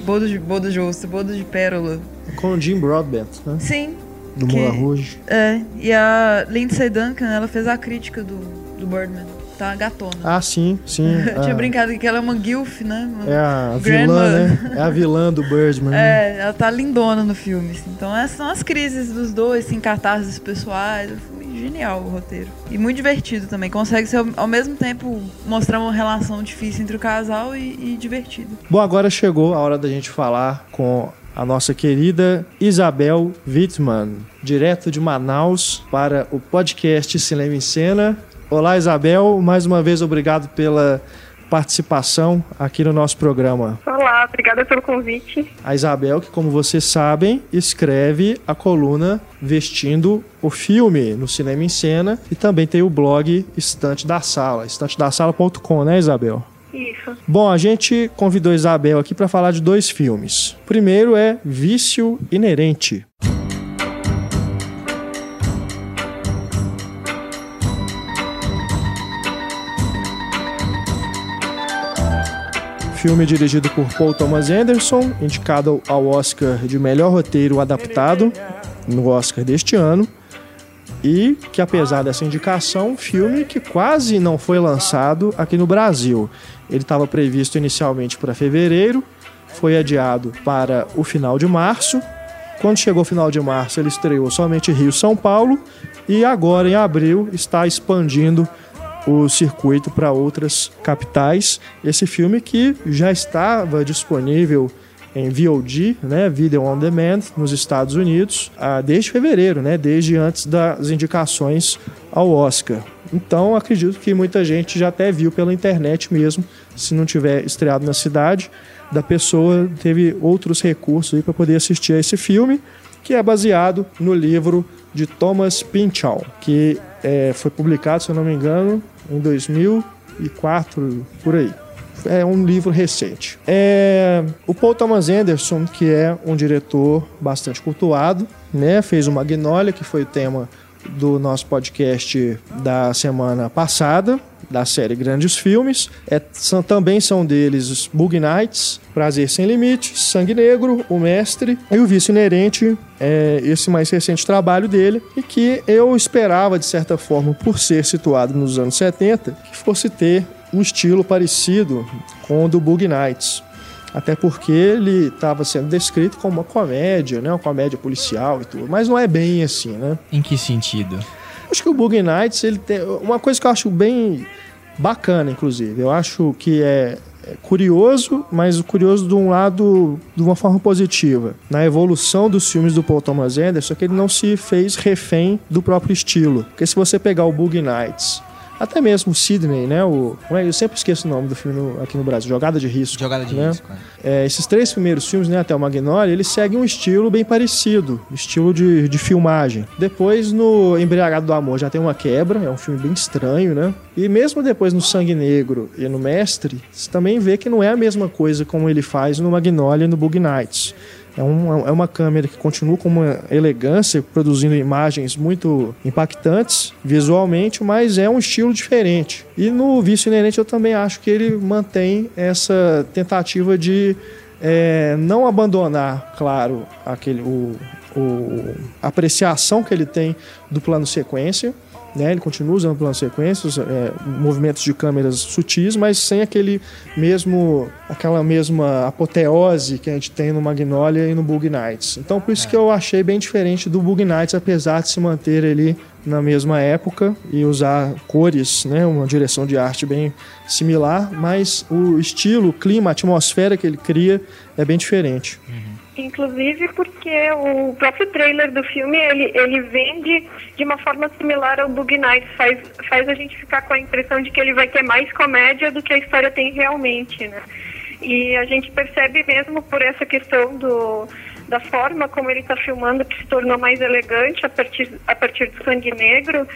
Bodas de, bodas de ostra, bodas de pérola. Com o Jim Broadbent, né? Sim, Do Que- Moulin Rouge. é. E a Lindsay Duncan, ela fez a crítica do, do Birdman. Tá gatona. Ah, sim, sim. *laughs* Eu tinha Ah, brincado que ela é uma guilf, né? Uma- É a Grandma. vilã, né? *laughs* É a vilã do Birdman. né? É, ela tá lindona no filme. assim. Então essas são as crises dos dois, assim, cartazes pessoais. Foi genial o roteiro. E muito divertido também. Consegue ser, ao- ao mesmo tempo, mostrar uma relação difícil entre o casal e, e divertido. Bom, agora chegou a hora da gente falar com a nossa querida Isabel Wittmann, direto de Manaus para o podcast Cinema em Cena. Olá, Isabel. Mais uma vez, obrigado pela participação aqui no nosso programa. Olá, obrigada pelo convite. A Isabel, que como vocês sabem, escreve a coluna Vestindo o Filme no Cinema em Cena e também tem o blog Estante da Sala, estantedassala.com, né, Isabel? Isso. Bom, a gente convidou Isabel aqui para falar de dois filmes. O primeiro é Vício Inerente. filme dirigido por Paul Thomas Anderson, indicado ao Oscar de melhor roteiro adaptado no Oscar deste ano. E que apesar dessa indicação, um filme que quase não foi lançado aqui no Brasil. Ele estava previsto inicialmente para fevereiro, foi adiado para o final de março. Quando chegou o final de março, ele estreou somente Rio São Paulo e agora em abril está expandindo o circuito para outras capitais. Esse filme que já estava disponível em VOD, né, Video on Demand, nos Estados Unidos, ah, desde fevereiro, né, desde antes das indicações ao Oscar. Então, acredito que muita gente já até viu pela internet mesmo, se não tiver estreado na cidade, da pessoa teve outros recursos para poder assistir a esse filme, que é baseado no livro de Thomas Pynchon, que é, foi publicado, se eu não me engano, em 2004, por aí. É um livro recente. É, o Paul Thomas Anderson, que é um diretor bastante cultuado, né, fez o Magnolia, que foi o tema do nosso podcast da semana passada, da série Grandes Filmes. É, são, também são deles Bug Nights, Prazer Sem Limite, Sangue Negro, O Mestre e O Vício Inerente, é, esse mais recente trabalho dele, e que eu esperava, de certa forma, por ser situado nos anos 70, que fosse ter um estilo parecido com o do Bug Nights. Até porque ele estava sendo descrito como uma comédia, né? Uma comédia policial e tudo. Mas não é bem assim, né? Em que sentido? Acho que o Bug Nights, ele tem uma coisa que eu acho bem bacana, inclusive. Eu acho que é é curioso, mas curioso de um lado de uma forma positiva. Na evolução dos filmes do Paul Thomas Anderson, que ele não se fez refém do próprio estilo. Porque se você pegar o Bug Nights até mesmo Sidney, né? O, é, eu sempre esqueço o nome do filme no- aqui no Brasil, Jogada de Risco. Jogada de né? risco. é. É, esses três primeiros filmes, né, até o Magnolia, eles seguem um estilo bem parecido, estilo de, de filmagem. Depois, no Embriagado do Amor, já tem uma quebra, é um filme bem estranho, né? E mesmo depois no Sangue Negro e no Mestre, você também vê que não é a mesma coisa como ele faz no Magnolia e no Bug Nights. É, um- é uma câmera que continua com uma elegância, produzindo imagens muito impactantes visualmente, mas é um estilo diferente. E no Vício Inerente eu também acho que ele mantém essa tentativa de é, não abandonar, claro, aquele, o, o- a apreciação que ele tem do plano sequência. Né, ele continua usando plano sequências, é, movimentos de câmeras sutis, mas sem aquele mesmo, aquela mesma apoteose que a gente tem no Magnolia e no Bug Nights. Então, por isso que eu achei bem diferente do Bug Nights, apesar de se manter ali na mesma época e usar cores, né, uma direção de arte bem similar, mas o estilo, o clima, a atmosfera que ele cria é bem diferente. Inclusive porque o próprio trailer do filme, ele, ele vende de uma forma similar ao Bug Nights. Faz, faz a gente ficar com a impressão de que ele vai ter mais comédia do que a história tem realmente, né? E a gente percebe mesmo por essa questão do, da forma como ele está filmando, que se tornou mais elegante a partir, a partir do Sangue Negro,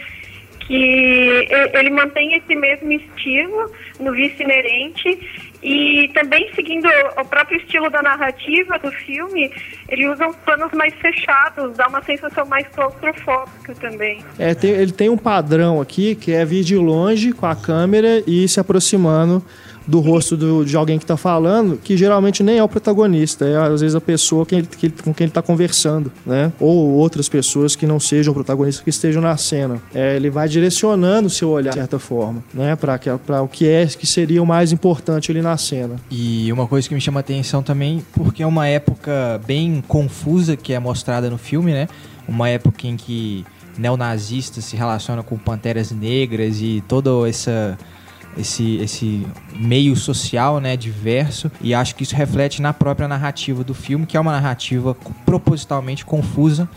que ele mantém esse mesmo estilo no Vice Inerente e também seguindo o próprio estilo da narrativa do filme, ele usa uns planos mais fechados, dá uma sensação mais claustrofóbica também. É, tem- ele tem um padrão aqui que é vir de longe com a câmera e se aproximando do rosto do- de alguém que está falando, que geralmente nem é o protagonista, é às vezes a pessoa que ele- que ele- com quem ele está conversando, né? Ou outras pessoas que não sejam protagonistas que estejam na cena. É, ele vai direcionando o seu olhar de certa forma, né? Para o que é que seria o mais importante ali na cena. E uma coisa que me chama a atenção também, porque é uma época bem confusa que é mostrada no filme, né? Uma época em que neonazistas se relacionam com panteras negras e toda essa esse, esse meio social, né, diverso, e acho que isso reflete na própria narrativa do filme, que é uma narrativa propositalmente confusa,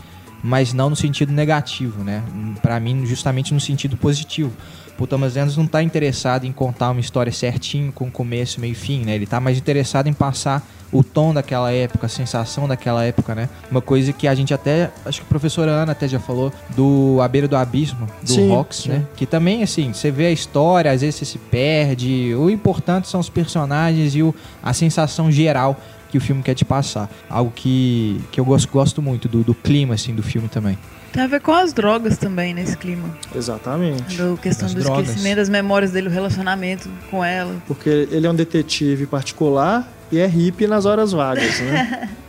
mas não no sentido negativo, né? Para mim, justamente no sentido positivo. O Thomas Anderson não tá interessado em contar uma história certinho, com começo, meio e fim, né? Ele tá mais interessado em passar o tom daquela época, a sensação daquela época, né? Uma coisa que a gente até, acho que a professora Ana até já falou, do A Beira do Abismo, do Sim, Rox, sim. né? Que também, assim, você vê a história, às vezes você se perde, o importante são os personagens e o, a sensação geral que o filme quer te passar. Algo que, que eu gosto, gosto muito do, do clima assim do filme também. Tem a ver com as drogas também nesse clima. Exatamente. Do questão As do drogas. esquecimento, das memórias dele, o relacionamento com ela. Porque ele é um detetive particular e é hippie nas horas vagas, né? *laughs*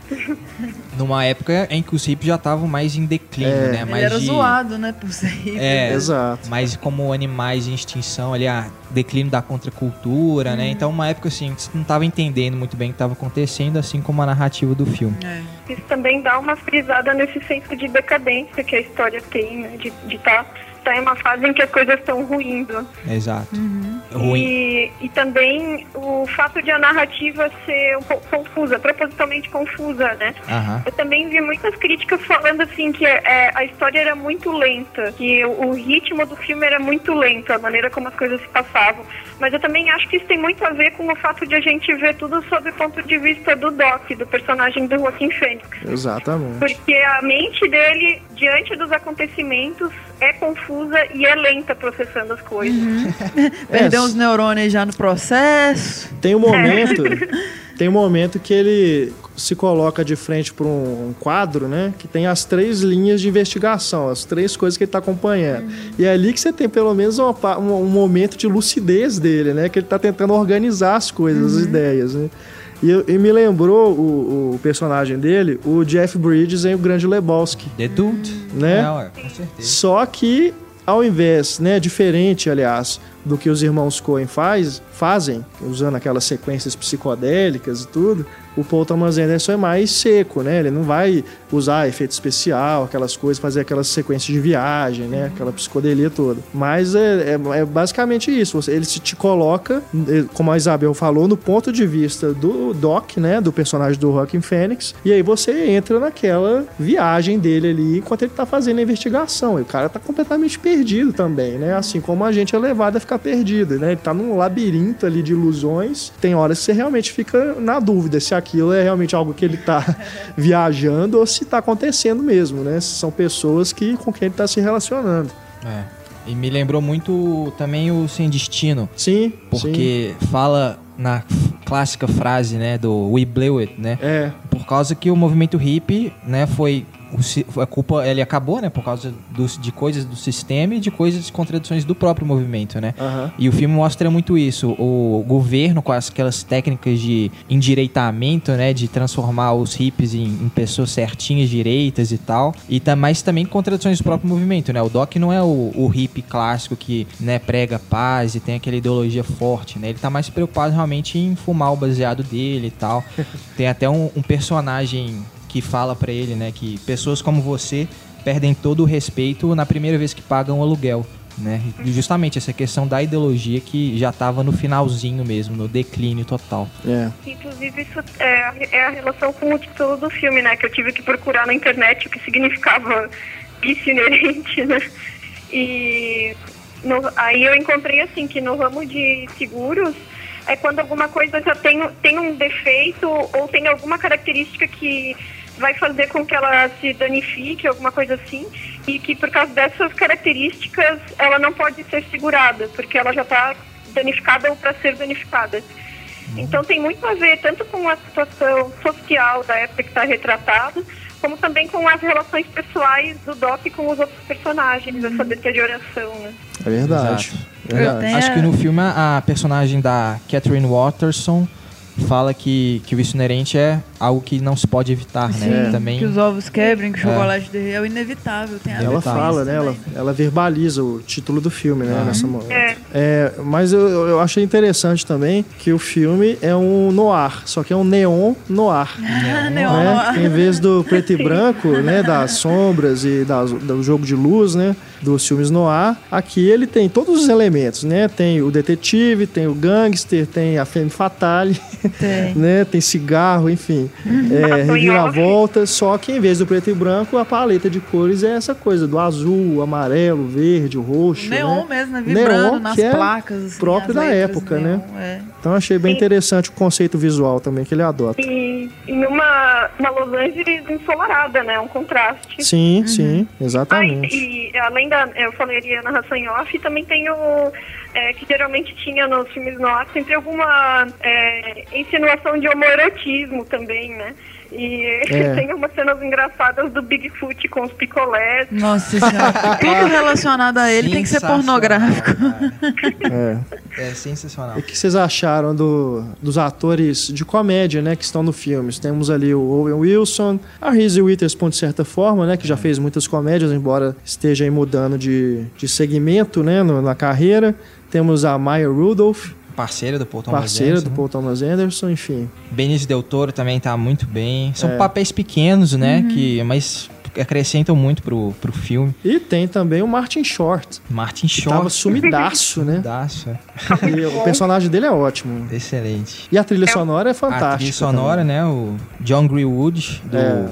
Numa época em que os hippies já estavam mais em declínio, É. né? Ele Mais era de- zoado, né, por ser hippie. É. Exato. mas como animais em extinção, ali, a declínio da contracultura, né? Então, uma época assim, que você não estava entendendo muito bem o que estava acontecendo, assim como a narrativa do filme. É. Isso também dá uma frisada nesse senso de decadência que a história tem, né? De estar tá, em uma fase em que as coisas estão ruindo. Exato. Ruim. E, e também o fato de a narrativa ser um pouco confusa, propositalmente confusa, né? Aham. Eu também vi muitas críticas falando assim que é, a história era muito lenta, que o, o ritmo do filme era muito lento, a maneira como as coisas se passavam. Mas eu também acho que isso tem muito a ver com o fato de a gente ver tudo sob o ponto de vista do Doc, do personagem do Joaquim Fênix. Exatamente. Porque a mente dele, diante dos acontecimentos, é confusa e é lenta processando as coisas. *laughs* Perdeu É, os neurônios já no processo. Tem um momento, *laughs* tem um momento que ele se coloca de frente para um, um quadro, né, que tem as três linhas de investigação, as três coisas que ele está acompanhando. E é ali que você tem pelo menos um, um momento de lucidez dele, né, que ele está tentando organizar as coisas, as ideias, né. E, e me lembrou o, o personagem dele, o Jeff Bridges em O Grande Lebowski, The Dude. né? É, com certeza. Só que, ao invés, né, diferente, aliás, do que os irmãos Coen faz, fazem, usando aquelas sequências psicodélicas e tudo, o Paul Thomas Anderson é mais seco, né? Ele não vai usar efeito especial, aquelas coisas, fazer aquelas sequências de viagem, né? Aquela psicodelia toda. Mas é, é- é basicamente isso. Ele se te coloca, eh, como a Isabel falou, no ponto de vista do Doc, né? Do personagem do Joaquin Phoenix. E aí você entra naquela viagem dele ali enquanto ele tá fazendo a investigação. E o cara tá completamente perdido também, né? Assim como a gente é levado a ficar perdido, né? Ele tá num labirinto ali de ilusões. Tem horas que você realmente fica na dúvida se aquilo é realmente algo que ele tá *laughs* viajando ou se tá acontecendo mesmo, né? Se são pessoas que, com quem ele tá se relacionando. É. E me lembrou muito também o Sem Destino, Sim, sim. porque fala na clássica frase, né, do We Blew It, né? É, Por causa que o movimento hippie, né, foi o a culpa, ele acabou, né, por causa dos, de coisas do sistema e de coisas de contradições do próprio movimento, né? aham. E o filme mostra muito isso. O governo, com as- aquelas técnicas de endireitamento, né? De transformar os hippies em, em pessoas certinhas, direitas e tal. E tam, mas também contradições do próprio movimento, né? O Doc não é o, o hippie clássico que né, prega paz e tem aquela ideologia forte, né? Ele tá mais preocupado realmente em fumar o baseado dele e tal. *laughs* Tem até um, um personagem que fala pra ele, né? Que pessoas como você perdem todo o respeito na primeira vez que pagam o aluguel. Né? E justamente essa questão da ideologia que já estava no finalzinho mesmo, no declínio total. É. Inclusive, isso é, a- é a relação com o título do filme, né? Que eu tive que procurar na internet o que significava *laughs* vício inerente, né? E no- aí eu encontrei, assim, que no ramo de seguros é quando alguma coisa já tem, tem um defeito ou tem alguma característica que vai fazer com que ela se danifique, alguma coisa assim, e que por causa dessas características ela não pode ser segurada, porque ela já está danificada ou para ser danificada. Então tem muito a ver tanto com a situação social da época que está retratada, como também com as relações pessoais do Doc com os outros personagens, essa deterioração. Né? É verdade. Exato. É. Acho que no filme a, a personagem da Catherine Watterson fala que, que o vício inerente é algo que não se pode evitar, né? Sim, Também que os ovos quebrem, que o É. chocolate derrete é o inevitável. Tem a Ela fala, né? Ela, também. ela verbaliza o título do filme, né? Ah. Nessa É. É, mas eu, eu achei interessante também que o filme é um noir, só que é um neon noir. *laughs* Neon né? noir. Em vez do preto e branco, né, das sombras e das- do jogo de luz, né, dos filmes noir, aqui ele tem todos os elementos, né? Tem o detetive, tem o gangster, tem a femme fatale, Tem. *laughs* né? Tem cigarro, enfim, é, reviravolta, só que em vez do preto e branco, a paleta de cores é essa coisa do azul, amarelo, verde, roxo, Neon né? mesmo, né? Vibrando Neon, nas que é placas. assim, próprio da época, neon, né? é. Então achei bem Sim. interessante o conceito visual também que ele adota. E em uma, uma Los Angeles ensolarada, né? Um contraste. Sim, Uhum. sim, Ah, exatamente. e, e além da, eu falaria narração em off, também tem o, é, que geralmente tinha nos filmes nossos, sempre alguma é, insinuação de homoerotismo também, né? E *laughs* É. tem umas cenas engraçadas do Bigfoot com os picolés. Nossa *laughs* senhora. Tudo relacionado a ele tem que ser pornográfico. cara. É. É sensacional. E o que vocês acharam do- dos atores de comédia, né, que estão no filme? Temos ali o Owen Wilson, a Reese Witherspoon, de certa forma, né, que já fez muitas comédias, embora esteja aí mudando de, de segmento, né, no- na carreira. Temos a Maya Rudolph, Parceira do Paul Thomas parceira Anderson, do? Paul Thomas Anderson, enfim. Benício Del Toro também tá muito bem. São É. papéis pequenos, né? Que, mas acrescentam muito pro, pro filme. E tem também o Martin Short, Martin Short. tava sumidaço, né? Daço, é. E o personagem dele é ótimo. Excelente. E a trilha sonora é A fantástica. trilha sonora, também. né? O John Greenwood, do É,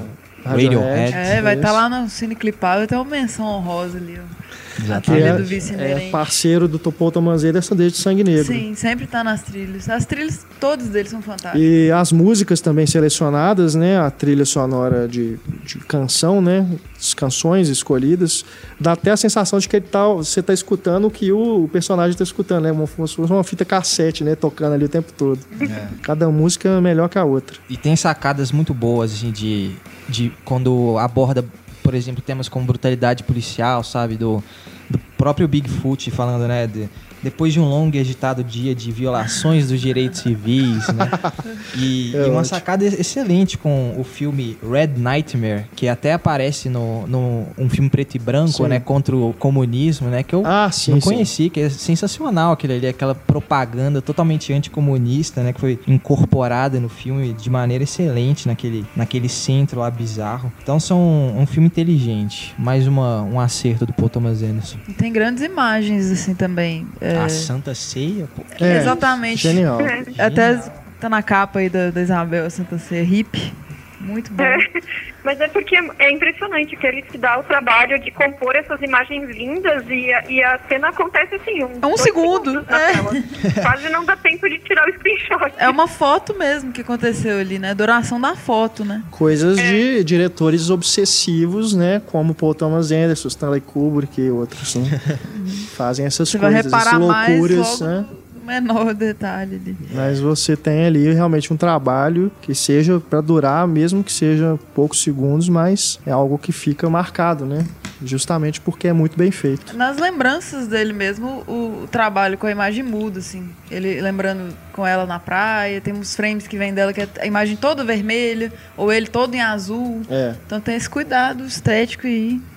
Radiohead. É, vai estar Isso. lá no Cine Clipado, ter uma menção honrosa ali. ó. Que Exatamente. trilha é, do vice é parceiro do Paul Thomas Anderson desde Sangue Negro. Sim, sempre tá nas trilhas. As trilhas, todos deles são fantásticos. E as músicas também selecionadas, né? A trilha sonora de, de canção, né? As canções escolhidas. Dá até a sensação de que ele tá, você tá escutando o que o, o personagem tá escutando, né? Como se fosse uma fita cassete, né? Tocando ali o tempo todo. É. Cada música é melhor que a outra. E tem sacadas muito boas, assim, de, de quando aborda, por exemplo, temas como brutalidade policial, sabe? Do, do próprio Bigfoot falando, né? de- depois de um longo e agitado dia de violações dos direitos civis, né? *laughs* E, É e uma sacada excelente com o filme Red Nightmare, que até aparece no, no um filme preto e branco, Sim. né? Contra o comunismo, né? Que eu Ah, sim, não sim. conheci, que é sensacional aquele ali, aquela propaganda totalmente anticomunista, né? Que foi incorporada no filme de maneira excelente naquele, naquele centro lá bizarro. Então são um filme inteligente. Mais uma, um acerto do Paul Thomas Anderson. E tem grandes imagens, assim, também. É, A Santa Ceia, pô. É, Exatamente. Genial. Até tá na capa aí da, da Isabel Santa Ceia, hip. Muito bom. É, *laughs* mas é porque é impressionante que ele se dá o trabalho de compor essas imagens lindas e a, e a cena acontece assim, um, É um segundo, é. tela. *laughs* Quase não dá tempo de tirar o screenshot. É uma foto mesmo que aconteceu ali, né? Duração da foto, né? Coisas de diretores obsessivos, né? Como Paul Thomas Anderson, Stanley Kubrick e outros, né? *laughs* Fazem essas Você vai coisas, reparar essas mais loucuras, logo né? No menor detalhe ali. Mas você tem ali realmente um trabalho que seja para durar, mesmo que seja poucos segundos, mas é algo que fica marcado, né? Justamente porque é muito bem feito. Nas lembranças dele mesmo, o, o trabalho com a imagem muda, assim. Ele lembrando com ela na praia, tem uns frames que vem dela que é a imagem toda vermelha, ou ele todo em azul. É. Então tem esse cuidado estético aí. E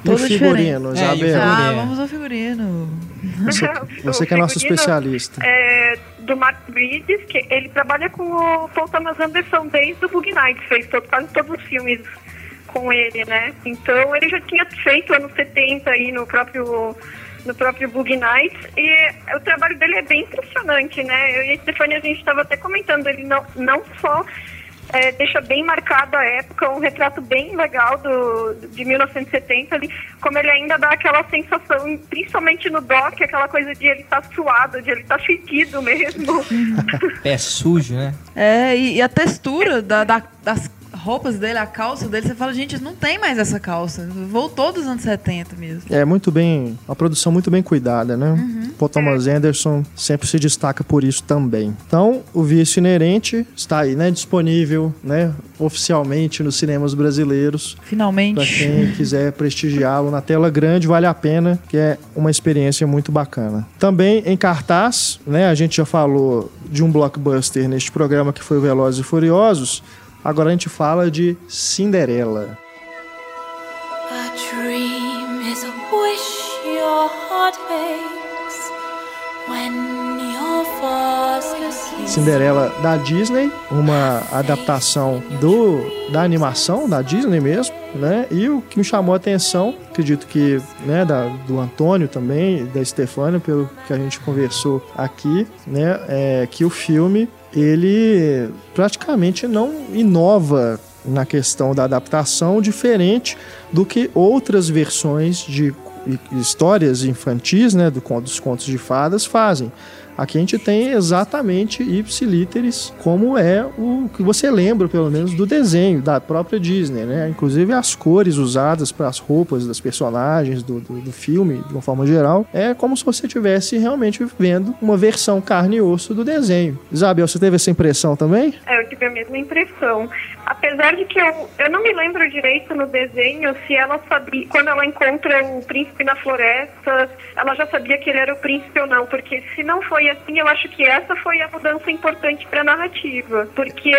o Toda figurino, diferente. É, e o Isabel? Ah, Figurino. vamos ao figurino. Você, *laughs* você que é nosso figurino especialista. É, do Mark Bridges, que ele trabalha com o Paul Thomas Anderson desde o Bug Nights, fez todo, quase todos os filmes com ele, né? Então ele já tinha feito anos 70 aí no próprio no próprio Bug Nights e o trabalho dele é bem impressionante, né? Eu e a Stefania a gente estava até comentando, ele não, não só é, deixa bem marcada a época, um retrato bem legal do, de 1970 ali, como ele ainda dá aquela sensação, principalmente no doc, aquela coisa de ele estar suado, de ele estar fedido mesmo. Pé sujo, né? É, e, e a textura da- da- das roupas dele, a calça dele, você fala, gente, não tem mais essa calça. Voltou dos anos 70 mesmo. É muito bem, uma produção muito bem cuidada, né? Paul Thomas Anderson sempre se destaca por isso também. Então, o Vício Inerente está aí, né? Disponível, né? Oficialmente nos cinemas brasileiros. Para Finalmente. quem quiser prestigiá-lo na tela grande, vale a pena, que é uma experiência muito bacana. Também em cartaz, né? A gente já falou de um blockbuster neste programa que foi o Velozes e Furiosos. Agora a gente fala de Cinderela. A dream is a wish your heart when. Cinderela da Disney, uma adaptação do da animação da Disney mesmo, né? E o que me chamou a atenção, acredito que, né, da, do Antônio também, da Stefania, pelo que a gente conversou aqui, né, é que o filme ele praticamente não inova na questão da adaptação, diferente do que outras versões de hi- histórias infantis, né, do, dos contos de fadas fazem. Aqui a gente tem exatamente ipsilíteres, como é o que você lembra, pelo menos, do desenho da própria Disney, né? Inclusive as cores usadas para as roupas das personagens do, do, do filme, de uma forma geral, é como se você estivesse realmente vendo uma versão carne e osso do desenho. Isabel, você teve essa impressão também? É, eu tive a mesma impressão. Apesar de que eu, eu não me lembro direito no desenho se ela sabia, quando ela encontra o príncipe na floresta, ela já sabia que ele era o príncipe ou não, porque se não foi assim, eu acho que essa foi a mudança importante para a narrativa, porque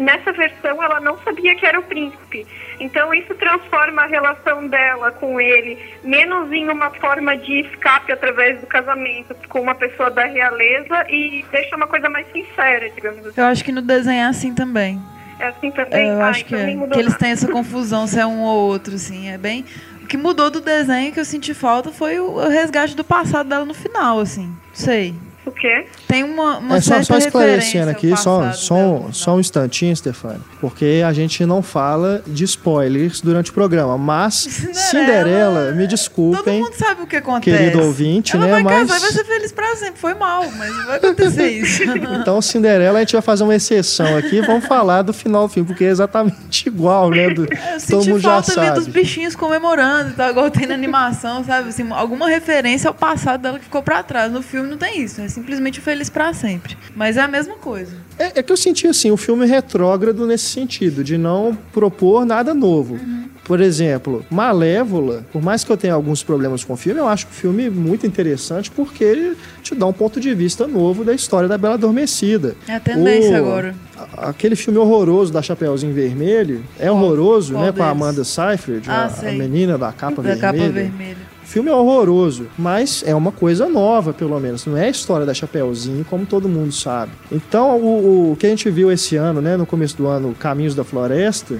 nessa versão ela não sabia que era o príncipe. Então isso transforma a relação dela com ele menos em uma forma de escape através do casamento com uma pessoa da realeza e deixa uma coisa mais sincera, digamos assim. Eu acho que no desenho é assim também. É assim também? É, eu Ah, acho que então é. nem mudou Que eles têm essa confusão se é um ou outro, assim. É bem. O que mudou do desenho que eu senti falta foi o resgate do passado dela no final, assim. Sei. O quê? Tem uma, uma é só, só esclarecendo referência aqui, só, só, dela um- só um instantinho, Stefano, porque a gente não fala de spoilers durante o programa, mas *laughs* Cinderela, Cinderela, me Todo desculpem, mundo sabe o que acontece. querido ouvinte, Ela né? vai Mas casar e vai ser feliz pra sempre. Foi mal, mas vai acontecer *laughs* isso. então Cinderela a gente vai fazer uma exceção aqui, e vamos falar do final do filme, porque é exatamente igual, né? do- *laughs* Eu todo senti mundo já falta dos sabe. bichinhos comemorando tal, igual tem na animação, sabe? Assim, alguma referência ao passado dela que ficou pra trás. No filme não tem isso, é simplesmente feliz pra sempre. Mas é a mesma coisa. É, é que eu senti assim, o filme retrógrado nesse sentido, de não propor nada novo. Por exemplo, Malévola, por mais que eu tenha alguns problemas com o filme, eu acho o filme muito interessante porque ele te dá um ponto de vista novo da história da Bela Adormecida. É a tendência O- agora. Aquele filme horroroso da Chapeuzinho Vermelho é horroroso, qual né? Com a deles? Amanda Seyfried, Ah, a, a menina da capa Da vermelha. capa vermelha. O filme é horroroso, mas é uma coisa nova, pelo menos. Não é a história da Chapeuzinho, como todo mundo sabe. Então, o, o que a gente viu esse ano, né, no começo do ano, Caminhos da Floresta,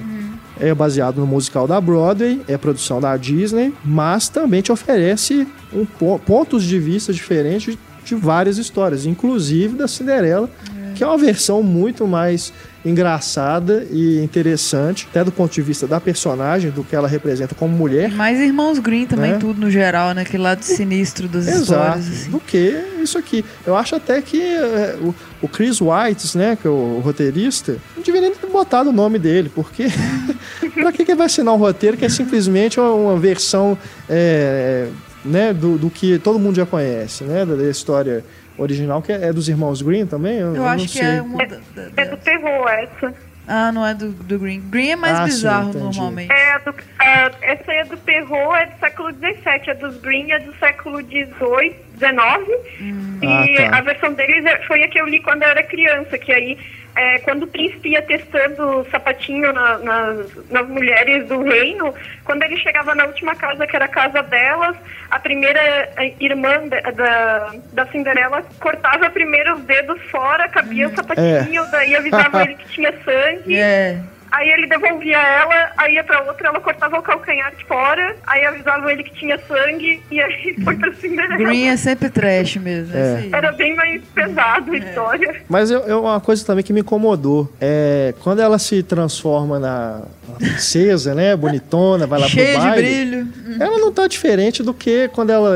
é baseado no musical da Broadway, é produção da Disney, mas também te oferece um po- pontos de vista diferentes de várias histórias, inclusive da Cinderela, que é uma versão muito mais engraçada e interessante, até do ponto de vista da personagem, do que ela representa como mulher. Mais Irmãos Green também, Né? tudo no geral, né? Aquele lado sinistro das Exato, histórias. Assim. do que isso aqui. Eu acho até que é, o, o Chris White, né, que é o, roteirista, não deveria nem ter botado o nome dele, porque *laughs* pra que, que ele vai assinar um roteiro que é simplesmente uma, uma versão é, né, do, do que todo mundo já conhece, né, da, da história original, que é, é dos irmãos Green também? Eu, Eu eu acho não que sei. é uma da- da- É do terror essa. Ah, não é do, do Green. Green é mais Ah, sim, bizarro entendi. normalmente. É do, ah, essa aí é do terror, é do século XVII. A dos Green é do século XVIII, XIX. E Ah, tá. a versão deles é- foi a que eu li quando eu era criança, que aí é, quando o príncipe ia testando o sapatinho na- nas, nas mulheres do reino, quando ele chegava na última casa, que era a casa delas, a primeira eh, irmã da, da, da Cinderela cortava primeiro os dedos fora, cabia o sapatinho, daí avisava *laughs* ele que tinha sangue. É. Aí ele devolvia ela, aí ia pra outra, ela cortava o calcanhar de fora, aí avisava ele que tinha sangue, e aí *laughs* foi pra Cinderela. Green é sempre trash mesmo. É. É. aí. Era bem mais pesado a história. Mas eu, eu- uma coisa também que me incomodou é quando ela se transforma na, na princesa, né, bonitona, vai lá Cheio pro de baile. brilho. Ela não tá diferente do que quando ela,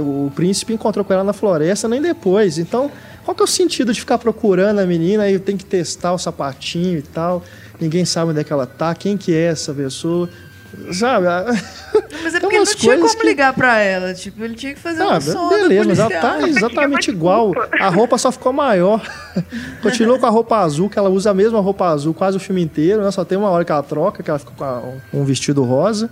o príncipe encontrou com ela na floresta, nem depois. Então, qual que é o sentido de ficar procurando a menina e tem que testar o sapatinho e tal? Ninguém sabe onde é que ela tá, quem que é essa pessoa, sabe? *laughs* Mas é porque não tinha como que- ligar pra ela. Tipo, ele tinha que fazer Ah, um som beleza, mas ela tá *laughs* exatamente igual. A roupa só ficou maior. *laughs* Continuou com a roupa azul, que ela usa a mesma roupa azul quase o filme inteiro, né? Só tem uma hora que ela troca, que ela fica com um vestido rosa.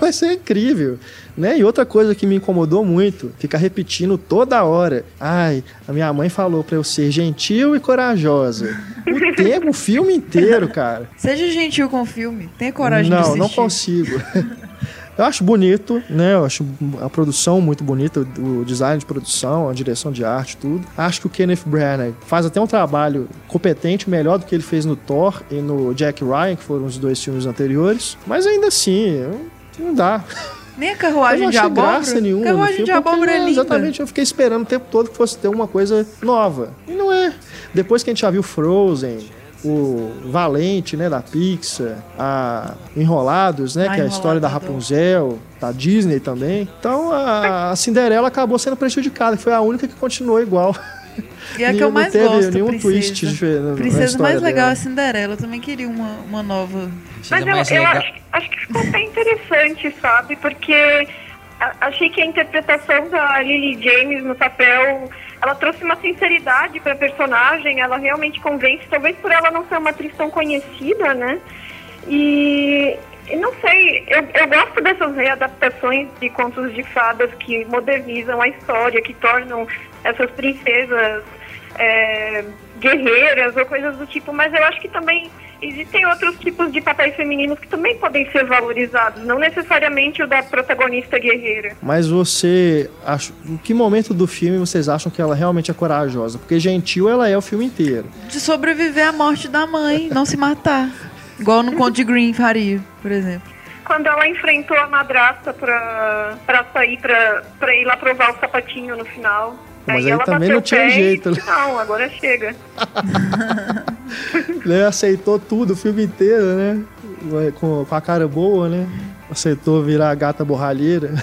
Vai ser incrível, né? E outra coisa que me incomodou muito, ficar repetindo toda hora. Ai, a minha mãe falou pra eu ser gentil e corajosa. O *laughs* tempo, o filme inteiro, cara. Seja gentil com o filme. Tenha coragem de Não, não consigo. *laughs* Eu acho bonito, né? Eu acho a produção muito bonita, o design de produção, a direção de arte, tudo. Acho que o Kenneth Branagh faz até um trabalho competente, melhor do que ele fez no Thor e no Jack Ryan, que foram os dois filmes anteriores. Mas ainda assim, não dá. *laughs* Nem a carruagem de abóbora. graça nenhuma. carruagem filme, de abóbora é linda. Exatamente, eu fiquei esperando o tempo todo que fosse ter uma coisa nova. E não é. Depois que a gente já viu Frozen, o Valente, né, da Pixar, a Enrolados, né, Ah, que é a história da. Rapunzel, da Disney também. Então a, a Cinderela acabou sendo prejudicada, que foi a única que continuou igual. *laughs* E a que eu mais gosto, nenhum princesa. twist diferente na Princesa mais legal é dela. a Cinderela. Eu também queria uma, uma nova. Mas eu, mais eu legal. acho, acho que ficou bem interessante, sabe? Porque a- achei que a interpretação da Lily James no papel, ela trouxe uma sinceridade pra personagem, ela realmente convence, talvez por ela não ser uma atriz tão conhecida, né? E, e não sei, eu, eu gosto dessas readaptações de contos de fadas que modernizam a história, que tornam essas princesas é, guerreiras ou coisas do tipo, mas eu acho que também existem outros tipos de papéis femininos que também podem ser valorizados, não necessariamente o da protagonista guerreira. Mas você acha, em que momento do filme vocês acham que ela realmente é corajosa? Porque gentil ela é o filme inteiro. De sobreviver à morte da mãe, não se matar. Igual no Conto de Green faria, por exemplo. Quando ela enfrentou a madrasta pra, pra sair, pra, pra ir lá provar o sapatinho no final. Mas aí ela também não tinha pé e jeito, né? Não, agora chega. *laughs* Né, aceitou tudo o filme inteiro, né? Com, com a cara boa, né? Aceitou virar a gata borralheira. *laughs*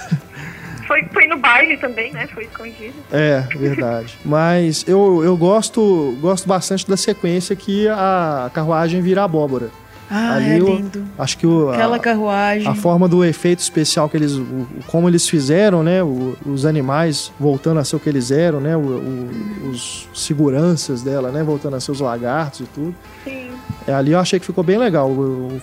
Foi, foi no baile também, né? Foi escondido. É, verdade. Mas eu, eu gosto, gosto bastante da sequência que a carruagem vira abóbora. Ah, Ali é lindo. Acho que o, Aquela a, carruagem. a forma do efeito especial que eles, o, o- como eles fizeram, né, o- os animais voltando a ser o que eles eram, né, o- o- os seguranças dela, né, voltando a ser os lagartos e tudo. Sim. É, ali eu achei que ficou bem legal.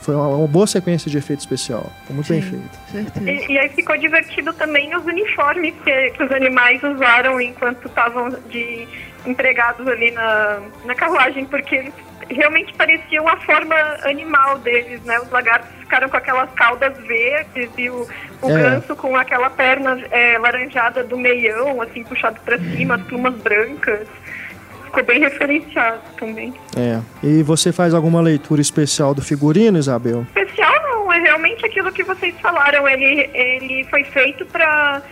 Foi uma, uma boa sequência de efeito especial. Ficou muito bem Sim. feito. Certeza. E, e aí ficou divertido também os uniformes que, que os animais usaram enquanto estavam de empregados ali na, na carruagem, porque eles realmente pareciam a forma animal deles, né? Os lagartos ficaram com aquelas caudas verdes e o, o É. ganso com aquela perna é, laranjada do meião, assim, puxado pra cima, as plumas brancas. Ficou bem referenciado também. É. E você faz alguma leitura especial do figurino, Isabel? especial não, é realmente aquilo que vocês falaram. Ele, ele foi feito para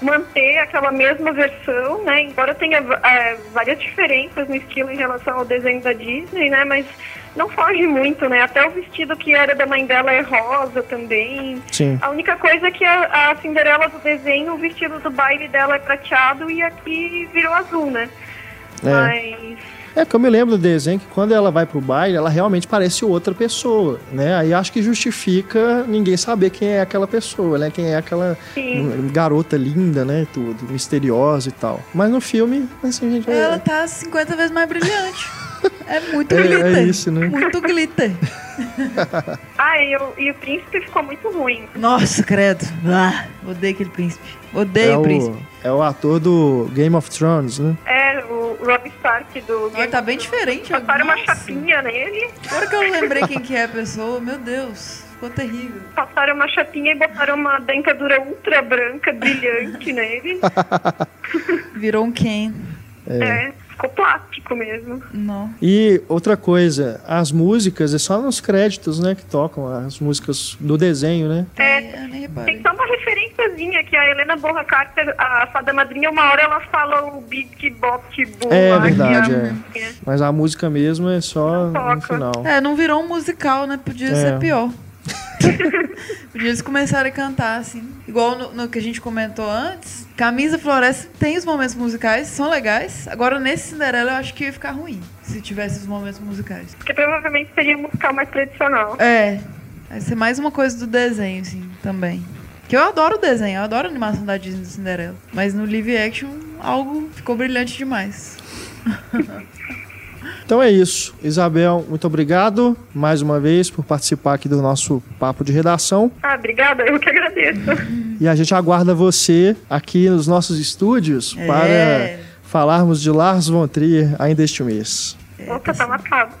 manter aquela mesma versão, né? Embora tenha é, várias diferenças no estilo em relação ao desenho da Disney, né? Mas não foge muito, né? Até o vestido que era da mãe dela é rosa também. Sim. A única coisa é que a, a Cinderela do desenho, o vestido do baile dela é prateado e aqui virou azul, né? É. Mas É que eu me lembro do desenho que quando ela vai pro baile, ela realmente parece outra pessoa, né? Aí acho que justifica ninguém saber quem é aquela pessoa, né? Quem é aquela Sim. garota linda, né? Tudo, misteriosa e tal. Mas no filme, assim, gente... é- Ela tá 50 vezes mais brilhante. É muito É- é glitter. isso, né? Muito glitter. *laughs* Ah, e o, e o príncipe ficou muito ruim. Nossa, credo. Ah, odeio aquele príncipe. Odeio é o príncipe. é o ator do Game of Thrones, né? É, o Rob Stark do. Ele tá bem diferente. Passaram uma chapinha nele, Agora que eu lembrei quem que é a pessoa, meu Deus, ficou terrível. passaram uma chapinha e botaram uma dentadura ultra branca, brilhante nele. *laughs* Virou um Ken. É. ficou plástico mesmo. Não. E outra coisa, as músicas é só nos créditos, né? Que tocam as músicas do desenho, né? É, reparei. Tem só uma referenciazinha que a Helena Borra Carter, a fada madrinha, uma hora ela fala o beat bop boom. É verdade, é. Mas a música mesmo é só no final. É, não virou um musical, né? Podia É. ser pior. *laughs* Eles começarem a cantar, assim. Igual no, no que a gente comentou antes. Camisa Floresta tem os momentos musicais, são legais. Agora, nesse Cinderela, eu acho que ia ficar ruim. Se tivesse os momentos musicais. Porque provavelmente seria um musical mais tradicional. É. Vai ser mais uma coisa do desenho, assim, também. Que eu adoro o desenho, eu adoro a animação da Disney do Cinderela. Mas no live action, algo ficou brilhante demais. *laughs* Então é isso. Isabel, muito obrigado mais uma vez por participar aqui do nosso papo de redação. Ah, obrigada, eu que agradeço. E a gente aguarda você aqui nos nossos estúdios É. para falarmos de Lars von Trier ainda este mês. Opa, tá marcado.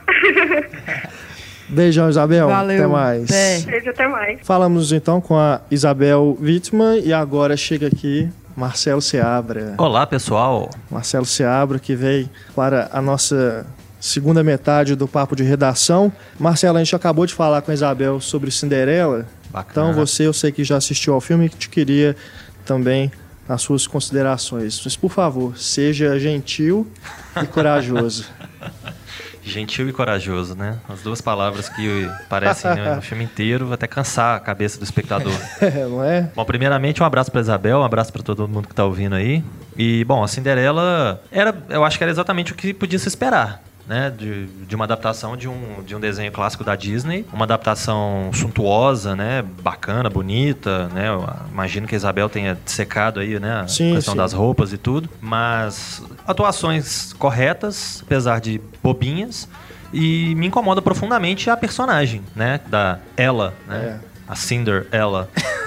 *laughs* Beijão, Isabel. Valeu. Até mais. Até. Beijo, até mais. Falamos então com a Isabel Wittmann e agora chega aqui Marcelo Seabra. Olá, pessoal. Marcelo Seabra que veio para a nossa segunda metade do papo de redação. Marcelo, a gente acabou de falar com a Isabel sobre Cinderela. Bacana. Então você, eu sei que já assistiu ao filme e te queria também as suas considerações. Mas por favor, seja gentil e corajoso. *laughs* Gentil e corajoso, né? As duas palavras que parecem né, no filme inteiro, vou até cansar a cabeça do espectador. *laughs* É, não é? Bom, primeiramente, um abraço pra Isabel, um abraço pra todo mundo que tá ouvindo aí. E, bom, a Cinderela era, eu acho que era exatamente o que podia se esperar. Né, de, de uma adaptação de um, de um desenho clássico da Disney, uma adaptação suntuosa, né, bacana, bonita, né, imagino que a Isabel tenha secado aí, né, a Sim, questão sim. das roupas e tudo, mas atuações corretas, apesar de bobinhas, e me incomoda profundamente a personagem, né, da Ella, né, a Cinder Ella. *laughs*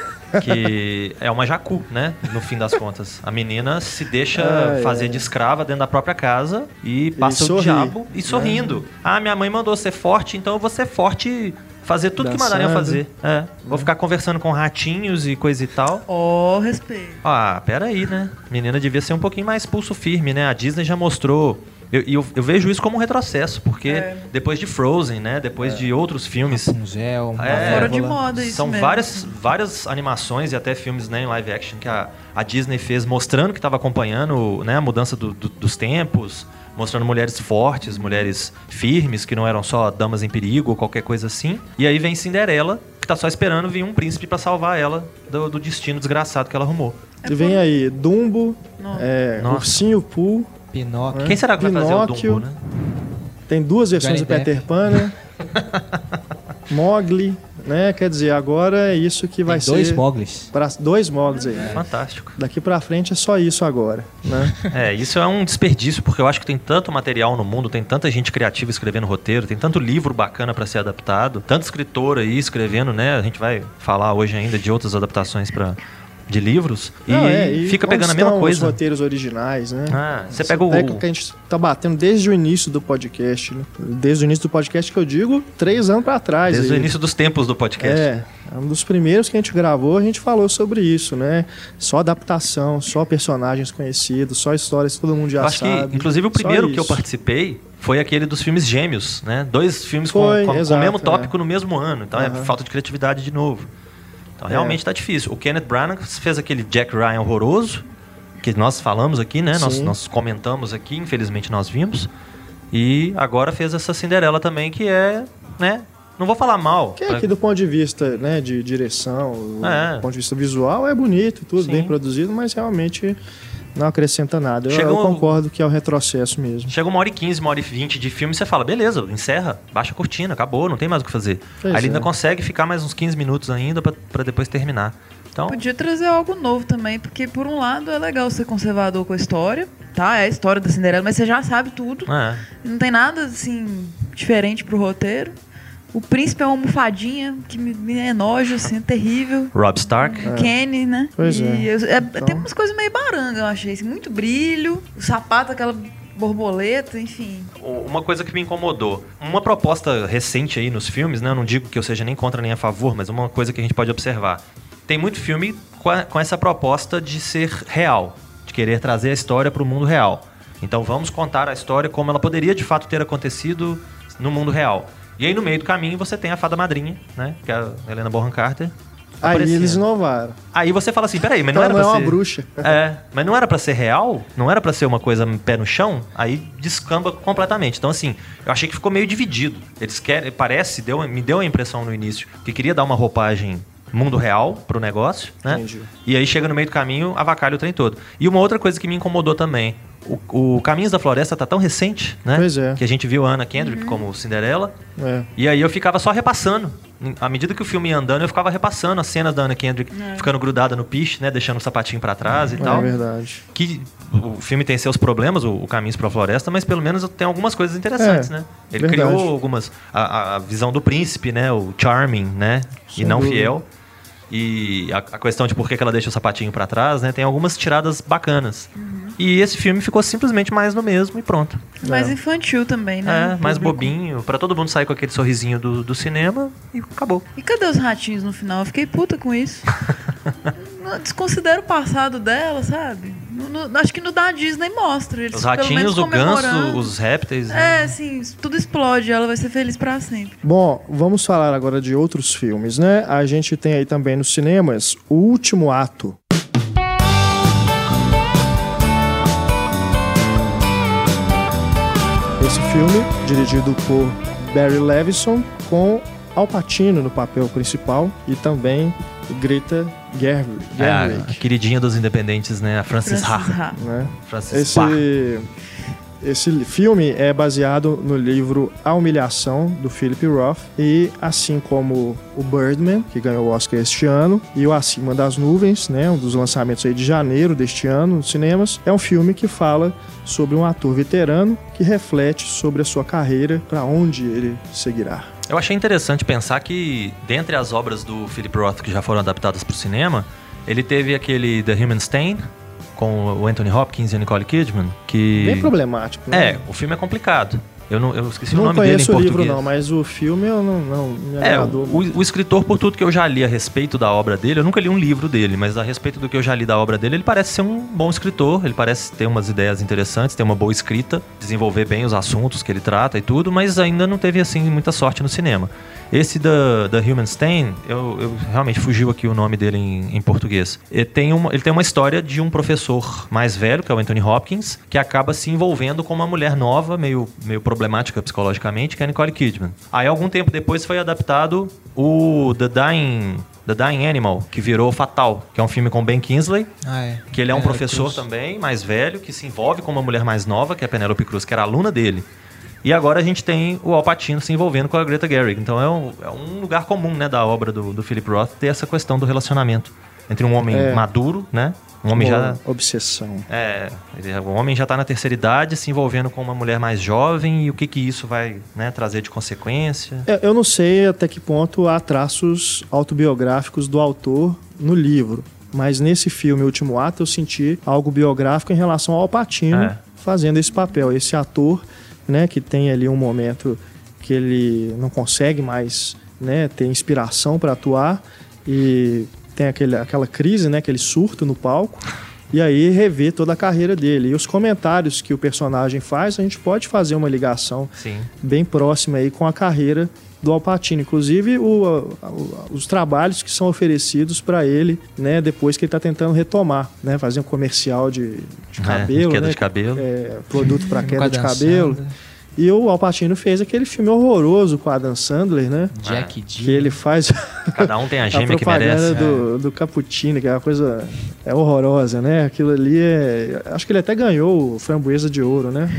que é uma jacu, né? No fim das contas. A menina se deixa Ai, fazer ai. de escrava dentro da própria casa e passa o sorri, diabo e sorrindo. Ah, minha mãe mandou ser forte, então eu vou ser forte fazer tudo que mandarem eu Dançando. fazer. É. Vou ficar conversando com ratinhos e coisa e tal. Ó, respeito. Ah, peraí, né? Menina devia ser um pouquinho mais pulso firme, né? A Disney já mostrou. Eu, e eu, eu vejo isso como um retrocesso, porque É. depois de Frozen, né? Depois de outros filmes. Rapunzel, É, Fora de moda isso São mesmo. várias, várias animações e até filmes né, em live action que a, a Disney fez mostrando que estava acompanhando né, a mudança do- do- dos tempos, mostrando mulheres fortes, mulheres firmes, que não eram só damas em perigo ou qualquer coisa assim. E aí vem Cinderela, que tá só esperando vir um príncipe para salvar ela do, do destino desgraçado que ela arrumou. E vem aí Dumbo, é. Ursinho Pooh, Pinóquio. Quem será que vai fazer o Pinóquio. Dumbo, né? tem duas versões Johnny do Peter Depp. Pan, né? *laughs* Mogli, né? Quer dizer, agora é isso que vai Tem dois ser Moglis. pra, dois Moglis aí. Fantástico. Daqui pra frente é só isso agora, né? *laughs* É, isso é um desperdício, porque eu acho que tem tanto material no mundo, tem tanta gente criativa escrevendo roteiro, tem tanto livro bacana pra ser adaptado, tanto escritor aí escrevendo, né? A gente vai falar hoje ainda de outras adaptações para de livros e, é, fica onde pegando a mesma estão Os coisa. roteiros originais, né? Ah, você pega o tecla que a gente tá batendo desde o início do podcast, né? Desde o início do podcast que eu digo, três anos pra trás. desde o aí. início dos tempos do podcast. É, é um dos primeiros que a gente gravou, a gente falou sobre isso, né? Só adaptação, só personagens conhecidos, só histórias que todo mundo já acho sabe. que, inclusive, o primeiro que eu participei foi aquele dos filmes gêmeos, né? Dois filmes com, Foi, com- com o exato, mesmo tópico é. no mesmo ano. Então é Aham. falta de criatividade de novo. Então É. realmente tá difícil. O Kenneth Branagh fez aquele Jack Ryan horroroso, que nós falamos aqui, né? Nós, nós comentamos aqui, infelizmente nós vimos. E agora fez essa Cinderela também, que é, né? Não vou falar mal. Que é pra- que do ponto de vista né, de direção, É. do ponto de vista visual, é bonito, tudo Sim. bem produzido, mas realmente não acrescenta nada. Eu, Chega eu concordo que é o retrocesso mesmo. Chega uma hora e quinze, uma hora e vinte de filme, você fala, beleza, encerra, baixa a cortina, acabou, não tem mais o que fazer. Pois Aí ele é. ainda consegue ficar mais uns 15 minutos ainda pra pra depois terminar. Então, Podia trazer algo novo também, porque por um lado é legal ser conservador com a história, tá? É a história da Cinderela, mas você já sabe tudo. é. Não tem nada assim diferente pro roteiro. O príncipe é uma almofadinha que me, me é nojo, assim, é terrível. Rob Stark. O Kenny, né? Pois e é. eu- é, Então- Tem umas coisas meio baranga, eu achei. Assim, muito brilho, o sapato, aquela borboleta, enfim. Uma coisa que me incomodou. Uma proposta recente aí nos filmes, né? Eu não digo que eu seja nem contra nem a favor, mas uma coisa que a gente pode observar. Tem muito filme com, a- com essa proposta de ser real, de querer trazer a história para o mundo real. Então vamos contar a história como ela poderia de fato ter acontecido no mundo real. E aí no meio do caminho você tem a fada madrinha, né? Que é a Helena Bonham Carter. Aí aparecendo. eles inovaram. Aí você fala assim, peraí, mas não Ela era não é pra uma ser... bruxa. *laughs* É, mas não era pra ser real? Não era pra ser uma coisa pé no chão? Aí descamba completamente. Então, assim, eu achei que ficou meio dividido. Eles querem, parece, deu, me deu a impressão no início que queria dar uma roupagem mundo real pro negócio, né? Entendi. E aí chega no meio do caminho, avacalha o trem todo. E uma outra coisa que me incomodou também. O, o Caminhos da Floresta tá tão recente, né? Pois é. Que a gente viu a Anna Kendrick como Cinderela. É. E aí eu ficava só repassando. À medida que o filme ia andando, eu ficava repassando as cenas da Anna Kendrick ficando grudada no piche, né? Deixando o sapatinho pra trás e É tal. verdade. Que o filme tem seus problemas, o, o Caminhos pra Floresta, mas pelo menos tem algumas coisas interessantes, É, né? Ele verdade. criou algumas. A, a- a visão do príncipe, né? O charming, né? Sem e não dúvida. fiel. E a, a questão de por que ela deixa o sapatinho pra trás, né? Tem algumas tiradas bacanas. Uhum. E esse filme ficou simplesmente mais no mesmo e pronto. Mais É. infantil também, né? É, mais bobinho, pra todo mundo sair com aquele sorrisinho do, do cinema e acabou. E cadê os ratinhos no final? Eu fiquei puta com isso. *laughs* Não, Desconsidero o passado dela, sabe? No- no- acho que no da Disney mostra. Eles Os pelo ratinhos, menos o ganso, os répteis. né? É, assim, tudo explode, ela vai ser feliz pra sempre. Bom, vamos falar agora de outros filmes, né? A gente tem aí também nos cinemas O Último Ato. esse filme, dirigido por Barry Levinson, com Al Pacino no papel principal e também Greta Gerwig, É a, queridinha dos independentes, né? A Frances Francis Ha. Ha. né? Frances Ha. Esse, esse filme é baseado no livro A Humilhação, do Philip Roth, e assim como o Birdman, que ganhou o Oscar este ano, e o Acima das Nuvens, né, um dos lançamentos aí de janeiro deste ano nos cinemas, é um filme que fala sobre um ator veterano que reflete sobre a sua carreira, para onde ele seguirá. Eu achei interessante pensar que, dentre as obras do Philip Roth que já foram adaptadas para o cinema, ele teve aquele The Human Stain, com o Anthony Hopkins e a Nicole Kidman, que... Bem problemático, né? É, o filme é complicado. Eu, não, eu esqueci o não nome dele em conheço o português. livro não, mas o filme eu não, não me É, agradou. o, o escritor, por tudo que eu já li a respeito da obra dele, eu nunca li um livro dele, mas a respeito do que eu já li da obra dele, ele parece ser um bom escritor, ele parece ter umas ideias interessantes, ter uma boa escrita, desenvolver bem os assuntos que ele trata e tudo, mas ainda não teve, assim, muita sorte no cinema. Esse da, da Human Stain, eu, eu realmente fugiu aqui o nome dele em, em português. Ele tem, uma, ele tem uma história de um professor mais velho, que é o Anthony Hopkins, que acaba se envolvendo com uma mulher nova, meio, meio problemática psicologicamente, que é a Nicole Kidman. Aí, algum tempo depois, foi adaptado o The Dying, The Dying Animal, que virou Fatal, que é um filme com Ben Kingsley, Ah, é. que ele é um É, professor Cruz. também, mais velho, que se envolve com uma mulher mais nova, que é a Penelope Cruz, que era aluna dele. E agora a gente tem o Al Pacino se envolvendo com a Greta Gerwig. Então é um, é um lugar comum, né, da obra do, do Philip Roth ter essa questão do relacionamento entre um homem É. maduro, né? Um homem já Uma Obsessão. é, ele- o homem já está na terceira idade, se envolvendo com uma mulher mais jovem e o que que isso vai, né, trazer de consequência? É, Eu não sei até que ponto há traços autobiográficos do autor no livro, mas nesse filme Último Ato eu senti algo biográfico em relação ao Patino É. fazendo esse papel, esse ator, né, que tem ali um momento que ele não consegue mais, né, ter inspiração para atuar e tem aquele, aquela crise, né, aquele surto no palco. E aí rever toda a carreira dele. E os comentários que o personagem faz, a gente pode fazer uma ligação Sim. bem próxima aí com a carreira do Alpatino. Inclusive, o- o- os trabalhos que são oferecidos para ele, né, depois que ele está tentando retomar, né, fazer um comercial de, de É, cabelo, queda né, de cabelo. é, produto para *laughs* queda de cabelo. E o Alpatino fez aquele filme horroroso com a Adam Sandler, né? Jack Que D. ele faz *laughs* Cada um tem a a gêmea que propaganda merece. do, do Cappuccino, que é uma coisa é horrorosa, né? Aquilo ali é. Acho que ele até ganhou o Framboesa de Ouro, né?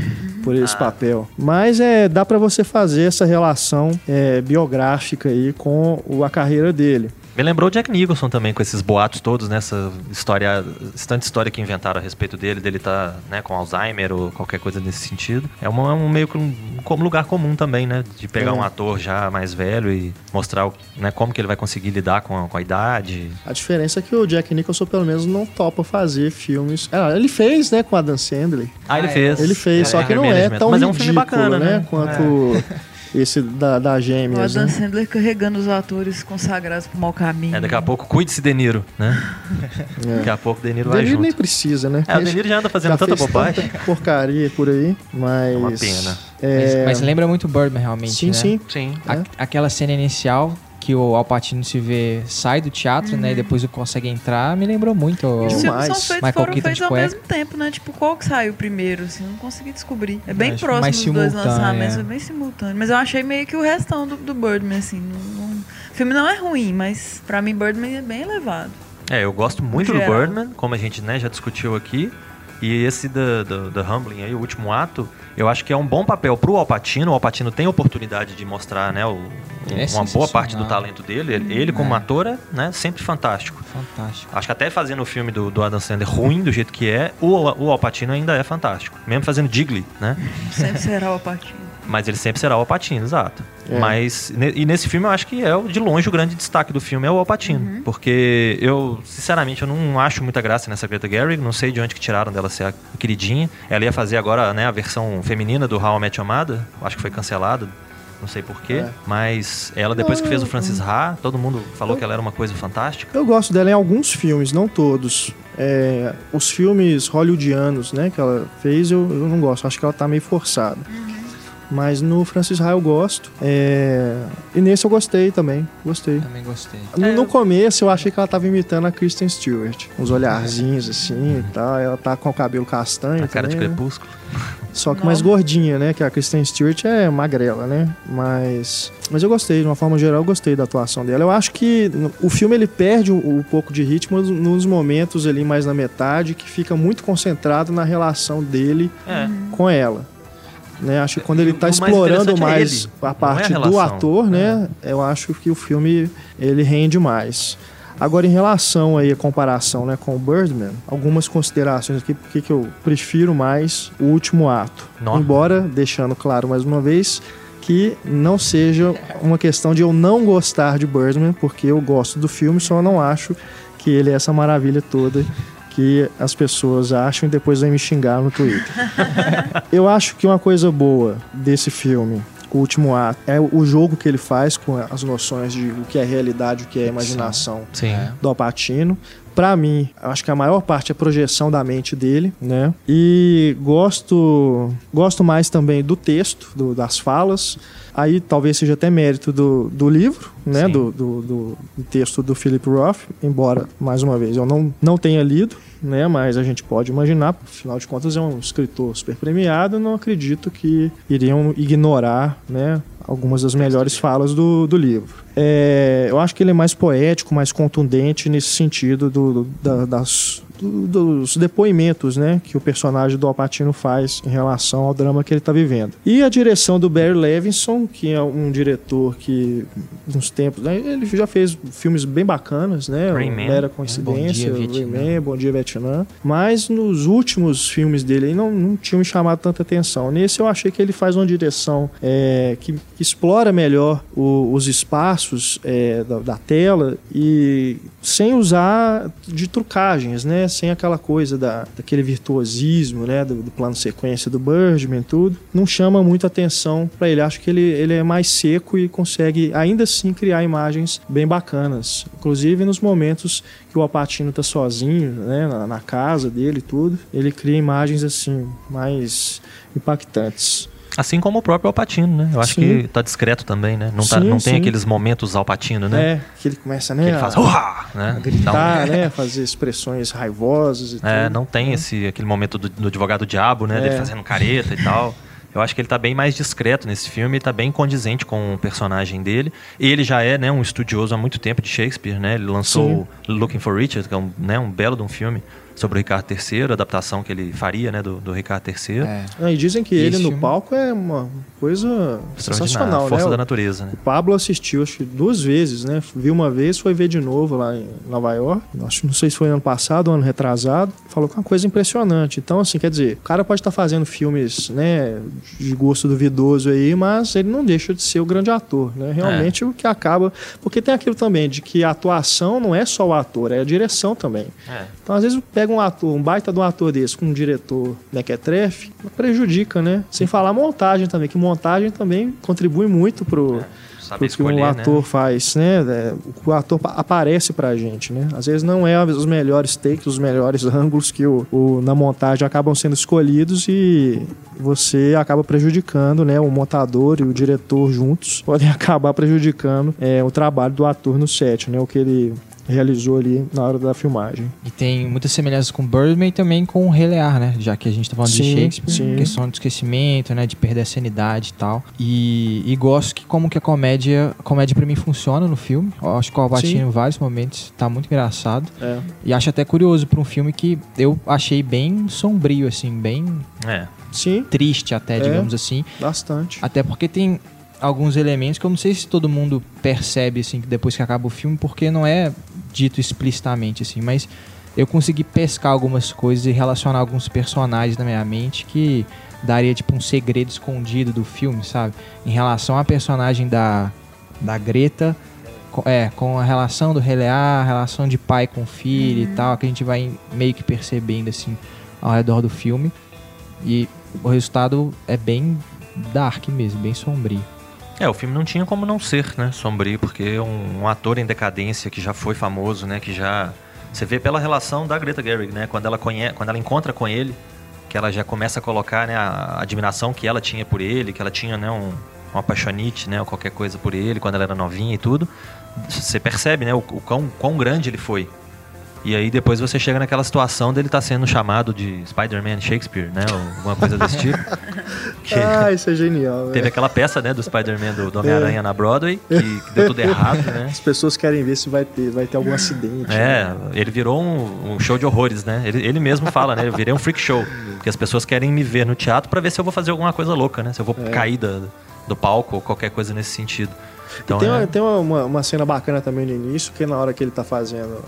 Por esse Ah. papel. Mas é, dá pra você fazer essa relação é, biográfica aí com a carreira dele. Me lembrou o Jack Nicholson também, com esses boatos todos, nessa história, esse tanta história que inventaram a respeito dele, dele tá né, com Alzheimer ou qualquer coisa nesse sentido. É uma- um meio que um, como lugar comum também, né? De pegar É. um ator já mais velho e mostrar o- né, como que ele vai conseguir lidar com a, com a idade. A diferença é que o Jack Nicholson, pelo menos, não topa fazer filmes. Ah, ele fez, né, com a Dan Sandler. Ah, ele Ah, é. fez. Ele fez, É, só que não Anger é tão Mas é um ridículo, filme bacana, né? Quanto *laughs* esse da, da O Gêmeas, Adam né? Sandler carregando os atores consagrados pro mau caminho. É, daqui a pouco, cuide-se, De Niro, né? *laughs* Daqui a pouco, De Niro vai Dele junto. nem precisa, né? É, o De Niro já anda fazendo Já tanta bobagem. tanta porcaria por aí, mas... É uma pena. Mas, É... mas lembra muito Birdman, realmente, Sim, né? sim. Sim. A- É. aquela cena inicial que o Alpatino se vê, sai do teatro, né? E depois consegue entrar, me lembrou muito. o- Os filmes são feitos, Michael foram Keaton feitos ao mesmo tempo, né? Tipo, qual que saiu primeiro, assim? Não consegui descobrir. É bem que próximo mais dos dois simultâneo, lançamentos, é. é bem simultâneo. Mas eu achei meio que o restão do, do Birdman, assim. não- não- O filme não é ruim, mas pra mim Birdman é bem elevado. É, eu gosto muito do. Birdman, como a gente né, já discutiu aqui. E esse da, da, da Humbling aí, o último ato, eu acho que é um bom papel pro Alpatino. O Alpatino tem a oportunidade de mostrar né, o- é uma boa parte do talento dele. Ele, ele como É. ator, é né, sempre fantástico. Fantástico. Acho que até fazendo o filme do, do Adam Sandler ruim do jeito que é, o, o Alpatino ainda é fantástico. Mesmo fazendo Digley, né? Sempre será o partido. Mas ele sempre será o Alpatino, exato. É. Mas, e nesse filme eu acho que é o- de longe o grande destaque do filme é o Alpatino. Porque eu, sinceramente, eu não acho muita graça nessa Greta Gerwig. Não sei de onde que tiraram dela ser a queridinha. Ela ia fazer agora né, a versão feminina do How I Met Your Mother. Acho que foi cancelado. Não sei porquê. É. Mas ela, depois que fez o Francis Ha, todo mundo falou que ela era uma coisa fantástica. Eu gosto dela em alguns filmes, não todos. É, os filmes hollywoodianos, né, que ela fez, eu, eu não gosto. Acho que ela tá meio forçada. Mas no Francis Ha eu gosto. É, e nesse eu gostei também. Gostei. Também gostei. No, É, no eu- começo eu achei que ela tava imitando a Kristen Stewart. Uns olharzinhos assim e tal. Ela tá com o cabelo castanho A cara de também, né? crepúsculo. Só que mais Nossa. gordinha, né? Que a Kristen Stewart é magrela, né? Mas. Mas eu gostei, de uma forma geral, eu gostei da atuação dela. Eu acho que o filme ele perde um, um pouco de ritmo nos momentos ali mais na metade, que fica muito concentrado na relação dele É. com ela. Né? Acho que quando ele está mais explorando é mais ele, a não é a parte do. É. ator, né? Eu acho que o filme ele rende mais. Agora, em relação aí à comparação né, com o Birdman, algumas considerações aqui, porque que eu prefiro mais o último ato. Nó. Embora, deixando claro mais uma vez, que não seja uma questão de eu não gostar de Birdman, porque eu gosto do filme, só não acho que ele é essa maravilha toda que as pessoas acham e depois vêm me xingar no Twitter. *laughs* Eu acho que uma coisa boa desse filme, o último ato, é o jogo que ele faz com as noções de o que é realidade, o que é imaginação Sim. do Alpatino. Pra mim, acho que a maior parte é a projeção da mente dele, né? E gosto gosto mais também do texto, do- das falas. Aí talvez seja até mérito do, do livro, né? Sim. Do, do, do- do texto do Philip Roth, embora, mais uma vez, eu não, não tenha lido, né? Mas a gente pode imaginar, afinal de contas é um escritor super premiado, não acredito que iriam ignorar, né? Algumas das melhores falas do, do livro. É, eu acho que ele é mais poético, mais contundente nesse sentido do, do- da- das, dos depoimentos né, que o personagem do Alpatino faz em relação ao drama que ele está vivendo. E a direção do Barry Levinson, que é um diretor que, nos tempos. né, ele já fez filmes bem bacanas, né? Rain o Man. Mera Bom Coincidência, Dia, Rain Vietnã. Man, Bom Dia Vietnã. Mas nos últimos filmes dele aí não, não tinham me chamado tanta atenção. Nesse eu achei que ele faz uma direção é, que, que explora melhor o- os espaços é, da, da tela e sem usar de trucagens, né? Sem aquela coisa da, daquele virtuosismo, né? Do, do plano sequência do Birdman e tudo. Não chama muito atenção para ele. Acho que ele, ele é mais seco e consegue ainda assim criar imagens bem bacanas. Inclusive nos momentos que o Alpatino tá sozinho, né? Na, na casa dele e tudo. Ele cria imagens assim mais impactantes. Assim como o próprio Alpatino, né? Eu acho Sim. que tá discreto também, né? Não, tá, Sim, não tem sim. aqueles momentos Alpatino, né? É, que ele começa, Que né? ele faz a- "Uá!", né? gritar, um- né? *laughs* Fazer expressões raivosas e É, tudo. não tem esse, aquele momento do, do advogado diabo, né? Dele É. fazendo careta e tal. Eu acho que ele tá bem mais discreto nesse filme, tá bem condizente com o personagem dele. Ele já é, né, um estudioso há muito tempo de Shakespeare, né? Ele lançou Looking for Richard, que é um, né, um belo de um filme sobre o Ricardo III, a adaptação que ele faria, né, do, do Ricardo III. É. Ah, e dizem que E ele no filme? palco é uma coisa sensacional, força né? da O- natureza, né? O Pablo assistiu, acho que duas vezes, né? Viu uma vez, foi ver de novo lá em Nova York. Acho, não sei se foi ano passado ou ano retrasado. Falou que é uma coisa impressionante. Então, assim, quer dizer, o cara pode estar fazendo filmes, né, de gosto duvidoso aí, mas ele não deixa de ser o grande ator, né? Realmente o que acaba. Porque tem aquilo também de que a atuação não é só o ator, é a direção também. É. Então, às vezes, pega um ator, um baita de um ator desse com um diretor mequetrefe, prejudica, né? Sem falar a montagem também, que montagem também contribui muito pro, Saber que escolher, o né? ator faz, né? É, o que o ator pa- aparece pra gente, né? Às vezes não é os melhores takes, os melhores *laughs* ângulos que o, o- na montagem acabam sendo escolhidos e você acaba prejudicando, né? O montador e o diretor juntos podem *laughs* acabar prejudicando é, o trabalho do ator no set, né? O que ele realizou ali na hora da filmagem. E tem muitas semelhanças com Birdman e também com o Rei Lear, né? Já que a gente tá falando de Sim, Shakespeare, sim. questão do esquecimento, né? De perder a sanidade e tal. E, e gosto que como que a comédia, a comédia pra mim funciona no filme. Eu acho que o Albatino em vários momentos tá muito engraçado. É. E acho até curioso pra um filme que eu achei bem sombrio, assim, bem É. Sim, triste até, É. digamos assim. bastante. Até porque tem alguns elementos que eu não sei se todo mundo percebe assim depois que acaba o filme, porque não é dito explicitamente assim, mas eu consegui pescar algumas coisas e relacionar alguns personagens na minha mente que daria tipo um segredo escondido do filme, sabe? Em relação à personagem da da Greta, é, com a relação do Relear, a relação de pai com filho e tal, que a gente vai meio que percebendo assim ao redor do filme. E o resultado é bem dark mesmo, bem sombrio. É, o filme não tinha como não ser, né, sombrio, porque um, um ator em decadência que já foi famoso, né, que já você vê pela relação da Greta Gerwig, né, quando ela conhece, quando ela encontra com ele, que ela já começa a colocar, né, a admiração que ela tinha por ele, que ela tinha, né, um, uma apaixonite, né, ou qualquer coisa por ele quando ela era novinha e tudo. Você percebe, né, o, o quão, quão grande ele foi. E aí depois você chega naquela situação dele estar sendo chamado de Spider-Man Shakespeare, né? Ou alguma coisa desse tipo. *laughs* Que Ah, isso é genial. teve aquela peça, né, do Spider-Man do, do Homem-Aranha na Broadway, que, que deu tudo errado, né? As pessoas querem ver se vai ter, vai ter algum acidente. É, né? ele virou um, um show de horrores, né? Ele, ele mesmo fala, né? Eu virei um freak show. Porque as pessoas querem me ver no teatro pra ver se eu vou fazer alguma coisa louca, né? Se eu vou cair da- do palco ou qualquer coisa nesse sentido. Então, tem uma, é- tem uma, uma- uma cena bacana também no início, que é na hora que ele tá fazendo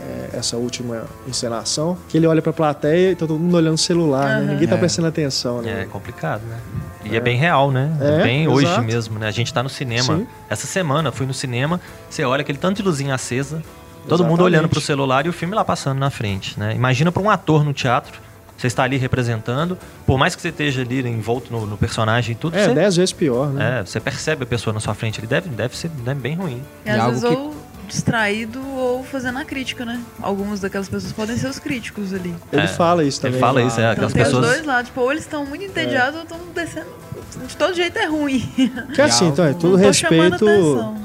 é, essa última encenação, que ele olha pra plateia e tá todo mundo olhando o celular, né? Ninguém tá É. prestando atenção, né? É complicado, né? E é, bem real, né? É, bem exato. hoje mesmo, né? A gente tá no cinema. Sim. Essa semana fui no cinema, você olha aquele tanto de luzinha acesa, todo mundo Exatamente. olhando pro celular e o filme lá passando na frente, né? Imagina pra um ator no teatro, você está ali representando, por mais que você esteja ali envolto no, no personagem e tudo, É, você, dez vezes pior, né? é, você percebe a pessoa na sua frente, ele deve, deve ser deve bem ruim. E E às algo vezes que- ou distraído ou fazendo a crítica, né? Algumas daquelas pessoas podem ser os críticos ali. Ele É, fala isso ele também. fala isso, é, Então aquelas tem pessoas- os dois lados. Tipo, ou eles estão muito entediados ou estão descendo. De todo jeito é ruim. *laughs* Que assim, então, é tudo respeito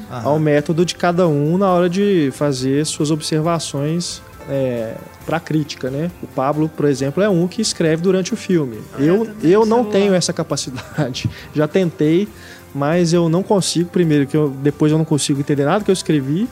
ao método de cada um na hora de fazer suas observações é, para crítica, né? O Pablo, por exemplo, é um que escreve durante o filme. Eu, também eu no não celular. tenho essa capacidade. *laughs* Já tentei, mas eu não consigo. Primeiro, que eu, depois eu não consigo entender nada que eu escrevi.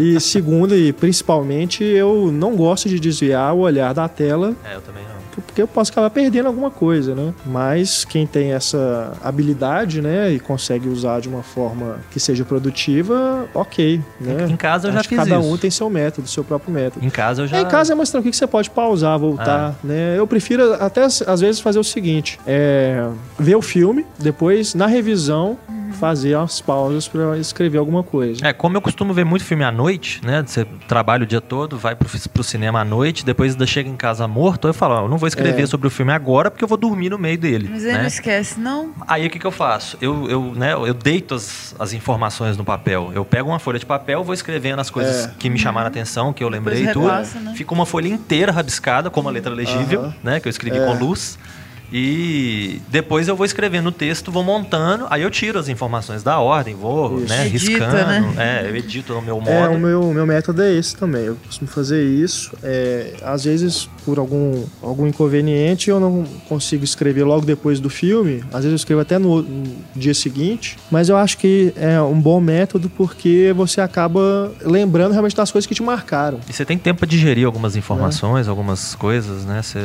E segundo, e principalmente, eu não gosto de desviar o olhar da tela É, eu também não. Porque eu posso acabar perdendo alguma coisa, né? Mas quem tem essa habilidade, né, e consegue usar de uma forma que seja produtiva, ok, né? Em casa eu já Acho que fiz cada isso. um tem seu método, seu próprio método. Em casa eu já. Em casa é mais tranquilo que você pode pausar, voltar, né? Eu prefiro até às vezes fazer o seguinte: é, ver o filme, depois na revisão fazer as pausas para escrever alguma coisa. É, como eu costumo ver muito filme à noite, né? Você trabalha o dia todo, vai pro, pro cinema à noite, depois ainda chega em casa morto, eu falo, ó, eu não vou escrever É. sobre o filme agora porque eu vou dormir no meio dele. Mas aí né? não esquece, não. Aí o que, que eu faço? Eu, eu, né, eu deito as, as informações no papel. Eu pego uma folha de papel, vou escrevendo as coisas É. que me chamaram a atenção, que eu lembrei e tudo. né? Fica uma folha inteira rabiscada, com uma letra legível, Aham. né? Que eu escrevi É. com luz. E depois eu vou escrevendo o texto, vou montando, aí eu tiro as informações da ordem, vou Isso. né, Edita, riscando. né? É, eu edito no meu modo. É, o meu, meu método é esse também. Eu costumo fazer isso. É, às vezes, por algum, algum inconveniente, eu não consigo escrever logo depois do filme. Às vezes eu escrevo até no, no dia seguinte. Mas eu acho que é um bom método porque você acaba lembrando realmente das coisas que te marcaram. E você tem tempo pra digerir algumas informações, algumas coisas, né? Você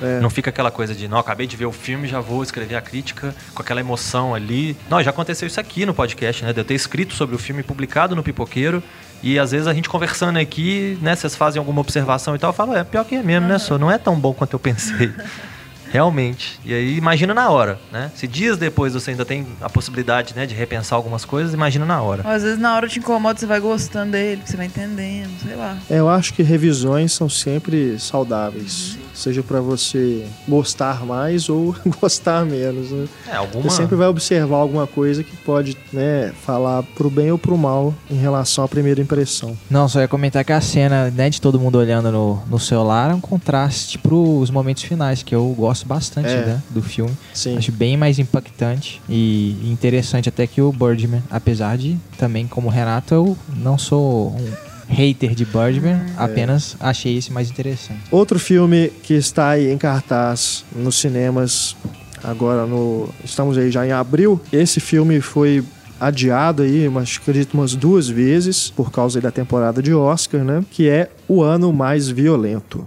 não, É. não fica aquela coisa de, não, acabei de ver o filme, já vou escrever a crítica com aquela emoção ali. Não, já aconteceu isso aqui no podcast, né? De eu ter escrito sobre o filme publicado no Pipoqueiro. E às vezes a gente conversando aqui, né? Vocês fazem alguma observação e tal, eu falo, é pior que é mesmo, né? Só não é tão bom quanto eu pensei. *laughs* Realmente. E aí imagina na hora, né? Se dias depois você ainda tem a possibilidade, né, de repensar algumas coisas, imagina na hora. Às vezes na hora te incomoda, você vai gostando dele, você vai entendendo, sei lá. É, eu acho que revisões são sempre saudáveis. Seja pra você gostar mais ou *laughs* gostar menos. Né? É, alguma... Você sempre vai observar alguma coisa que pode né, falar pro bem ou pro mal em relação à primeira impressão. Não, só ia comentar que a cena né, de todo mundo olhando no, no celular é um contraste pros momentos finais, que eu gosto bastante É. né, do filme. Sim. Acho bem mais impactante e interessante até que o Birdman. Apesar de também, como Renato, eu não sou um hater de Birdman, apenas achei esse mais interessante. Outro filme que está aí em cartaz nos cinemas agora no estamos aí já em abril. Esse filme foi adiado aí, mas acredito umas duas vezes por causa da temporada de Oscar, né? Que é O Ano Mais Violento.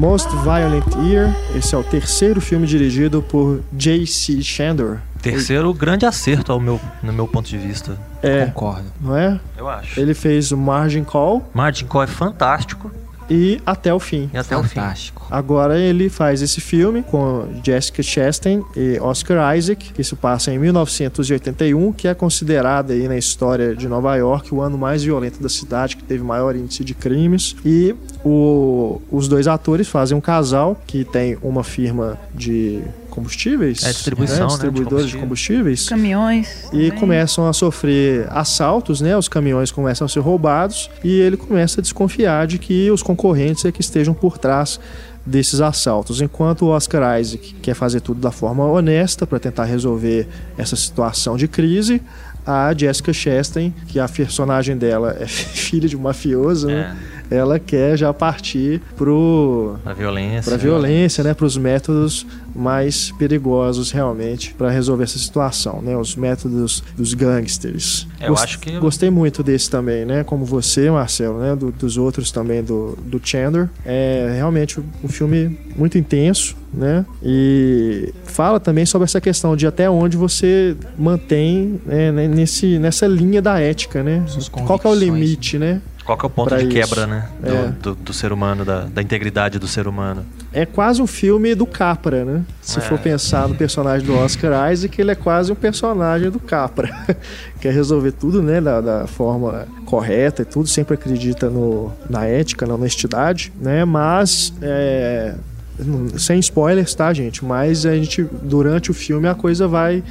Most Violent Year, esse é o terceiro filme dirigido por J.C. Chandor. Terceiro grande acerto ao meu, no meu ponto de vista. É, Concordo. não é? Eu acho. Ele fez o Margin Call Martin Call é fantástico e Até o Fim. e até o fim. Fantástico. Agora ele faz esse filme com Jessica Chastain e Oscar Isaac, que se passa em 1981, que é considerado aí na história de Nova York o ano mais violento da cidade, que teve maior índice de crimes. E o- os dois atores fazem um casal que tem uma firma de combustíveis. É, distribuição, né, de Distribuidores de combustíveis. Caminhões. E também. começam a sofrer assaltos, né? Os caminhões começam a ser roubados e ele começa a desconfiar de que os concorrentes é que estejam por trás desses assaltos. Enquanto o Oscar Isaac quer fazer tudo da forma honesta para tentar resolver essa situação de crise, a Jessica Chastain, que a personagem dela é *laughs* filha de um mafioso, né? Ela quer já partir pro Pra violência. para violência, né, para os métodos mais perigosos realmente para resolver essa situação, né, os métodos dos gangsters. É, Eu acho que- gostei muito desse também, né, como você, Marcelo, né, do- dos outros também do, do Chandler. É realmente um filme muito intenso, né, e fala também sobre essa questão de até onde você mantém né, né, nesse nessa linha da ética, né? Qual que é o limite, né? Qual que é o ponto de isso. quebra, né? Do, É. do, do ser humano, da, da integridade do ser humano. é quase um filme do Capra, né? Se É. for pensar no personagem do Oscar Isaac, ele é quase um personagem do Capra. *laughs* Quer resolver tudo, né, da, da forma correta e tudo, sempre acredita no, na ética, na honestidade, né? Mas, é, não- sem spoilers, tá, gente? Mas a gente, durante o filme, a coisa vai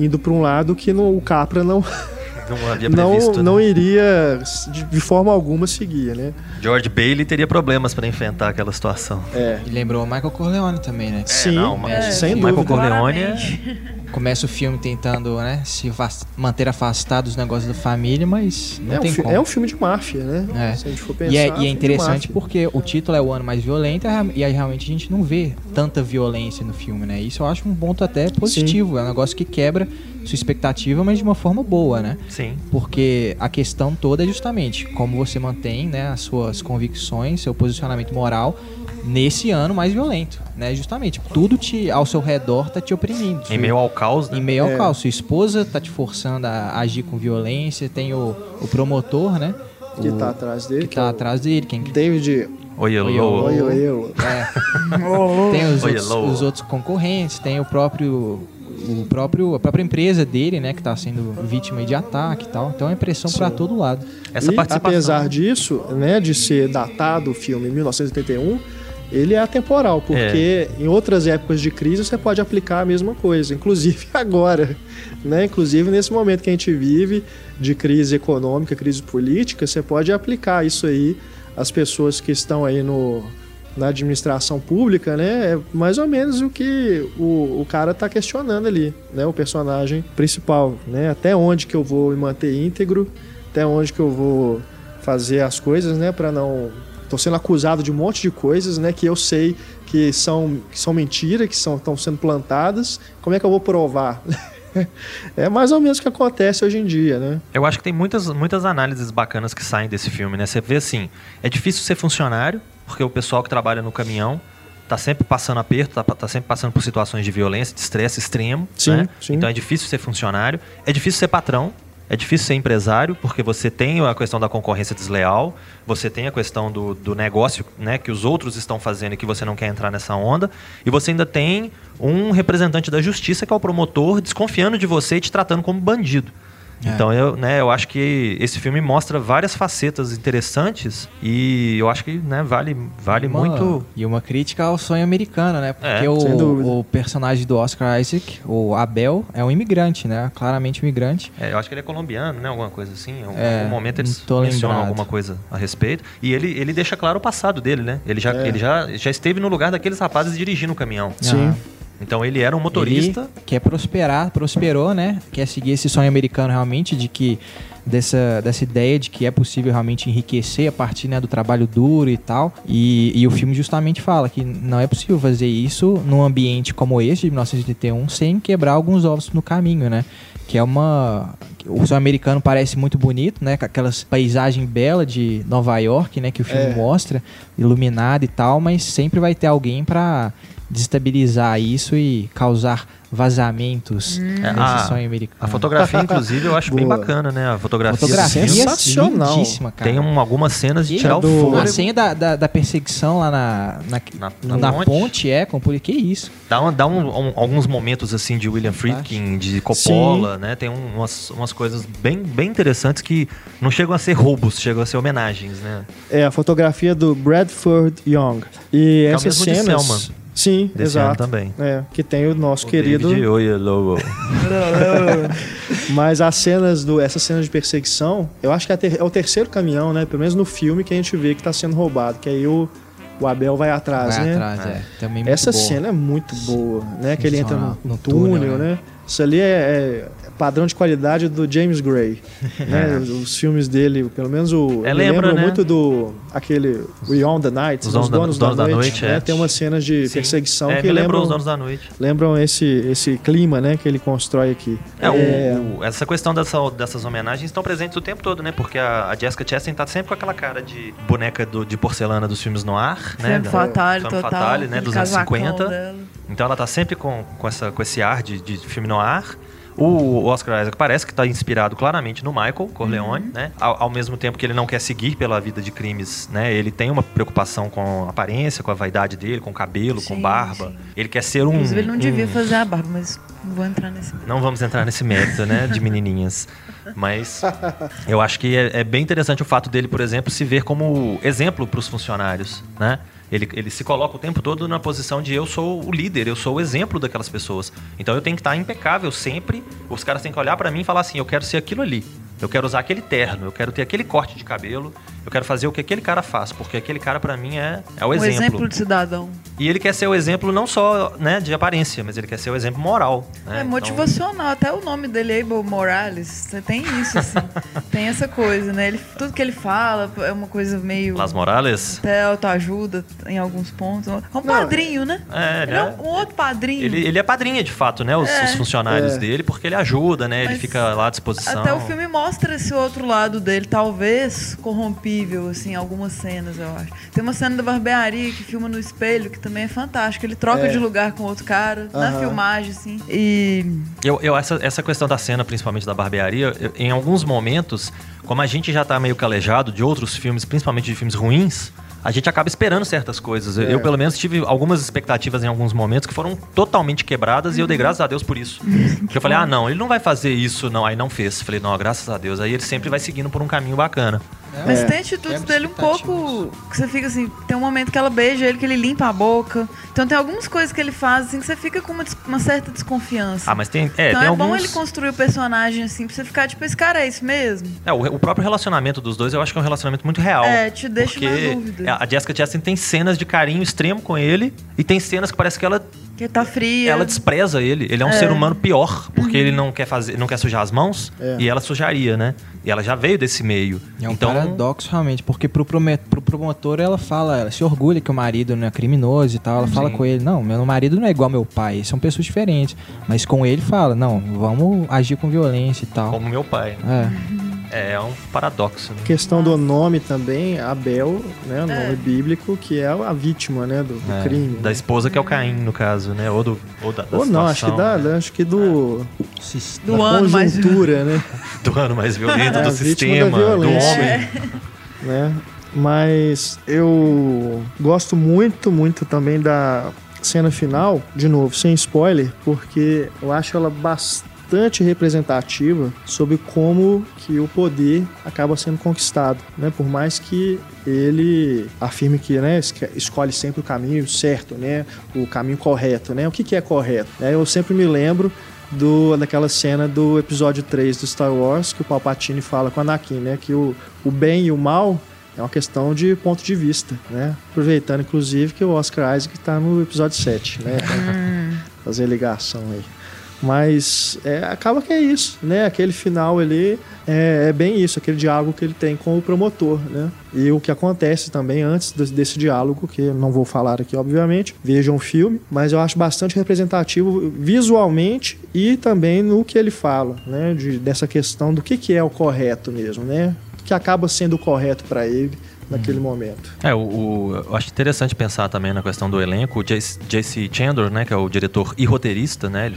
indo para um lado que no, o Capra não, *laughs* Não havia não, previsto. não né? iria de, de forma alguma seguir, né? George Bailey teria problemas pra enfrentar aquela situação. É, E lembrou o Michael Corleone também, né? sim, não, mas é, sem Michael dúvida. Corleone é-. Começa o filme tentando, né, se manter afastado dos negócios da família, mas não É um, tem fi- como. é um filme de máfia, né? É. Se a gente for pensar. E é, é um e é interessante porque o título é o ano mais violento e aí realmente a gente não vê tanta violência no filme, né? Isso eu acho um ponto até positivo. É um negócio que quebra sua expectativa, mas de uma forma boa, né? Sim. Porque a questão toda é justamente como você mantém né, as suas convicções, seu posicionamento moral nesse ano mais violento, né? Justamente, tudo te, ao seu redor tá te oprimindo. Em meio ao caos, né? Em meio ao É. caos. Sua esposa tá te forçando a agir com violência, tem o, o promotor, né? Que o, tá atrás dele. que tá é o atrás dele, quem David. Oi, Oi. Oi, é, *laughs* *laughs* tem os Oi, outros, os outros concorrentes, tem o próprio o próprio a própria empresa dele, né, que tá sendo vítima de ataque e tal. Então é pressão pra todo lado. Essa e, participação. apesar disso, né, de ser datado o filme em 1981, ele é atemporal, porque em outras épocas de crise você pode aplicar a mesma coisa, *laughs* inclusive agora, né? Inclusive nesse momento que a gente vive de crise econômica, crise política, você pode aplicar isso aí às pessoas que estão aí no na administração pública, né? É mais ou menos o que o, o cara tá questionando ali, né? O personagem principal, né? Até onde que eu vou me manter íntegro, até onde que eu vou fazer as coisas, né? Para não tô sendo acusado de um monte de coisas, né? Que eu sei que são que são mentira, que são estão sendo plantadas. Como é que eu vou provar? *laughs* é mais ou menos o que acontece hoje em dia, né? Eu acho que tem muitas, muitas análises bacanas que saem desse filme, né? Você vê assim, é difícil ser funcionário, porque o pessoal que trabalha no caminhão tá sempre passando aperto, tá, tá sempre passando por situações de violência, de estresse extremo, Sim, né? sim. Então é difícil ser funcionário, é difícil ser patrão, é difícil ser empresário, porque você tem a questão da concorrência desleal, você tem a questão do, do negócio né, que os outros estão fazendo e que você não quer entrar nessa onda, e você ainda tem um representante da justiça, que é o promotor, desconfiando de você e te tratando como bandido. É. Então eu, né, eu acho que esse filme mostra várias facetas interessantes e eu acho que né, vale, vale Uma- muito. E uma crítica ao sonho americano, né? Porque É, o, o personagem do Oscar Isaac, o Abel, é um imigrante, né? Claramente um imigrante. É, eu acho que ele é colombiano, né? Alguma coisa assim. Em algum É, algum momento eles mencionam lembrado. alguma coisa a respeito. E ele, ele deixa claro o passado dele, né? Ele já, É. ele já, já esteve no lugar daqueles rapazes dirigindo o caminhão. Sim. Ah. Então ele era um motorista. Ele quer prosperar, prosperou, né? Quer seguir esse sonho americano realmente de que dessa, dessa ideia de que é possível realmente enriquecer a partir né, do trabalho duro e tal. E, e o filme justamente fala que não é possível fazer isso num ambiente como esse de 1981 sem quebrar alguns ovos no caminho, né? Que é uma. O sonho americano parece muito bonito, né? Com aquelas paisagens belas de Nova York, né? Que o filme É. mostra, iluminado e tal, mas sempre vai ter alguém pra destabilizar isso e causar vazamentos É, nesse a- sonho americano. A fotografia, *laughs* inclusive, eu acho bem bacana, né? A fotografia. Fotografia sensacional. lindíssima, cara. Tem um- algumas cenas de Que tirar o fôlego. A senha da, da, da perseguição lá na, na, Na- na, na ponte. ponte. é, com que isso? Dá, uma- dá um- um- alguns momentos assim de William Friedkin, de Coppola, né? Tem um- umas, umas coisas bem, bem interessantes que não chegam a ser roubos, chegam a ser homenagens, né? É a fotografia do Bradford Young. E é essas cenas. Sim, Desse ano exato. também. É, que tem o nosso O querido. David Oyelowo. *laughs* Mas as cenas do. Essas cenas de perseguição, eu acho que é, ter- é o terceiro caminhão, né? Pelo menos no filme que a gente vê que tá sendo roubado. Que aí o, o Abel vai atrás, Vai né? atrás, é. Também muito Essa boa. cena é muito boa, né? Que ele entra no, No no túnel, túnel, né? né? Isso ali é, é padrão de qualidade do James Gray, *laughs* né? Os, os filmes dele, pelo menos o É, lembra, lembram né? muito do aquele Beyond the Night, Os os, Donos donos, da- da, noite, é. né? Tem umas cenas de Sim. perseguição É, que lembram, os Donos da Noite. lembram esse esse clima, né? Que ele constrói aqui. É, o- o- essa questão dessa- dessas homenagens estão presentes o tempo todo, né? Porque a, a Jessica Chastain tá sempre com aquela cara de boneca do- de porcelana dos filmes no ar, né? Femme Da- Fatale, Femme total. Fatale, né? Dos anos casacão 50. dela. Então ela tá sempre com, com, essa, com esse ar de, de filme no ar. O Oscar Isaac parece que está inspirado claramente no Michael Corleone, Uhum. né? Ao, ao mesmo tempo que ele não quer seguir pela vida de crimes, né? Ele tem uma preocupação com a aparência, com a vaidade dele, com o cabelo, com Sim, barba. sim. Ele quer ser um. Inclusive, ele não devia um- fazer a barba, mas não vou entrar nesse. não vamos entrar nesse mérito, né, de menininhas. Mas eu acho que é, é bem interessante o fato dele, por exemplo, se ver como exemplo para os funcionários, né? Ele, ele se coloca o tempo todo na posição de eu sou o líder, eu sou o exemplo daquelas pessoas. Então eu tenho que estar impecável sempre. Os caras têm que olhar para mim e falar assim: eu quero ser aquilo ali. Eu quero usar aquele terno, eu quero ter aquele corte de cabelo, eu quero fazer o que aquele cara faz, porque aquele cara para mim é, é o Um exemplo. exemplo de cidadão. E ele quer ser o exemplo não só né, de aparência, mas ele quer ser o exemplo moral. né? É Então- motivacional, até o nome dele, Abel Morales, você tem isso, assim. *laughs* tem essa coisa, né? Ele, tudo que ele fala é uma coisa meio. Las Morales? Até autoajuda em alguns pontos. É um padrinho, né? É, Ele né? é um, um outro padrinho. Ele, ele é padrinha, de fato, né? Os, É. os funcionários É. dele, porque ele ajuda, né? Ele Mas fica lá à disposição. Até o filme mostra esse outro lado dele, talvez corrompível, assim, algumas cenas, eu acho. Tem uma cena da barbearia que filma no espelho, que também é fantástico. Ele troca É. de lugar com outro cara, na Aham. filmagem, assim. E Eu, eu- essa, essa questão da cena, principalmente da barbearia, eu- em alguns momentos, como a gente já tá meio calejado de outros filmes, principalmente de filmes ruins, a gente acaba esperando certas coisas. Eu, É. eu, pelo menos, tive algumas expectativas em alguns momentos que foram totalmente quebradas e eu dei graças a Deus por isso. *laughs* Porque eu falei, ah, não, ele não vai fazer isso, não. Aí não fez. Falei, não, graças a Deus. Aí ele sempre vai seguindo por um caminho bacana. Mas É. tem atitudes Quebra dele um pouco. Que você fica assim. Tem um momento que ela beija ele, que ele limpa a boca. Então tem algumas coisas que ele faz assim que você fica com uma, uma certa desconfiança. Ah, mas tem, é, então tem é alguns... bom ele construir o personagem assim pra você ficar tipo, esse cara é isso mesmo? É, o, o próprio relacionamento dos dois eu acho que é um relacionamento muito real. É, te deixa porque na dúvida. A Jessica Chastain tem cenas de carinho extremo com ele e tem cenas que parece que ela, Que tá fria. ela despreza ele. Ele é um ser humano pior, porque ele não quer fazer, não quer sujar as mãos É. e ela sujaria, né? E ela já veio desse meio. É um então, paradoxo realmente, porque pro, prome- pro promotor ela fala, ela se orgulha que o marido não é criminoso e tal. Ela fala Sim. com ele, não, meu marido não é igual meu pai, são pessoas diferentes. Mas com ele fala, não, vamos agir com violência e tal. como meu pai. É. É um paradoxo. Né? questão do nome também, Abel, né? O nome É. bíblico, que é a vítima, né? Do, do É, crime. Da né? esposa que é o Caim, no caso, né? Ou, do, ou da, da Ou não, acho que da, né? acho que do, Sis- Do ano mais. né? *laughs* do ano mais violento, É, do sistema, do homem. né? Mas eu gosto muito, muito também da cena final, de novo, sem spoiler, porque eu acho ela bastante representativa sobre como que o poder acaba sendo conquistado, né? Por mais que ele afirme que, né, escolhe sempre o caminho certo, né? O caminho correto, né? O que que é correto? né? Eu sempre me lembro do, daquela cena do episódio 3 do Star Wars, que o Palpatine fala com o Anakin, né? Que o, o bem e o mal é uma questão de ponto de vista, né? Aproveitando, inclusive, que o Oscar Isaac está no episódio 7, né? Pra *laughs* fazer ligação aí. Mas é, acaba que é isso, né? Aquele final ali é, é bem isso, aquele diálogo que ele tem com o promotor, né? E o que acontece também antes desse, desse diálogo, que eu não vou falar aqui, obviamente, vejam o filme, mas eu acho bastante representativo visualmente e também no que ele fala, né? De, dessa questão do que, que é o correto mesmo, né? O que acaba sendo o correto para ele naquele momento. É, o, o- eu acho interessante pensar também na questão do elenco. O J.C. Chandler, né, que é o diretor e roteirista, né, ele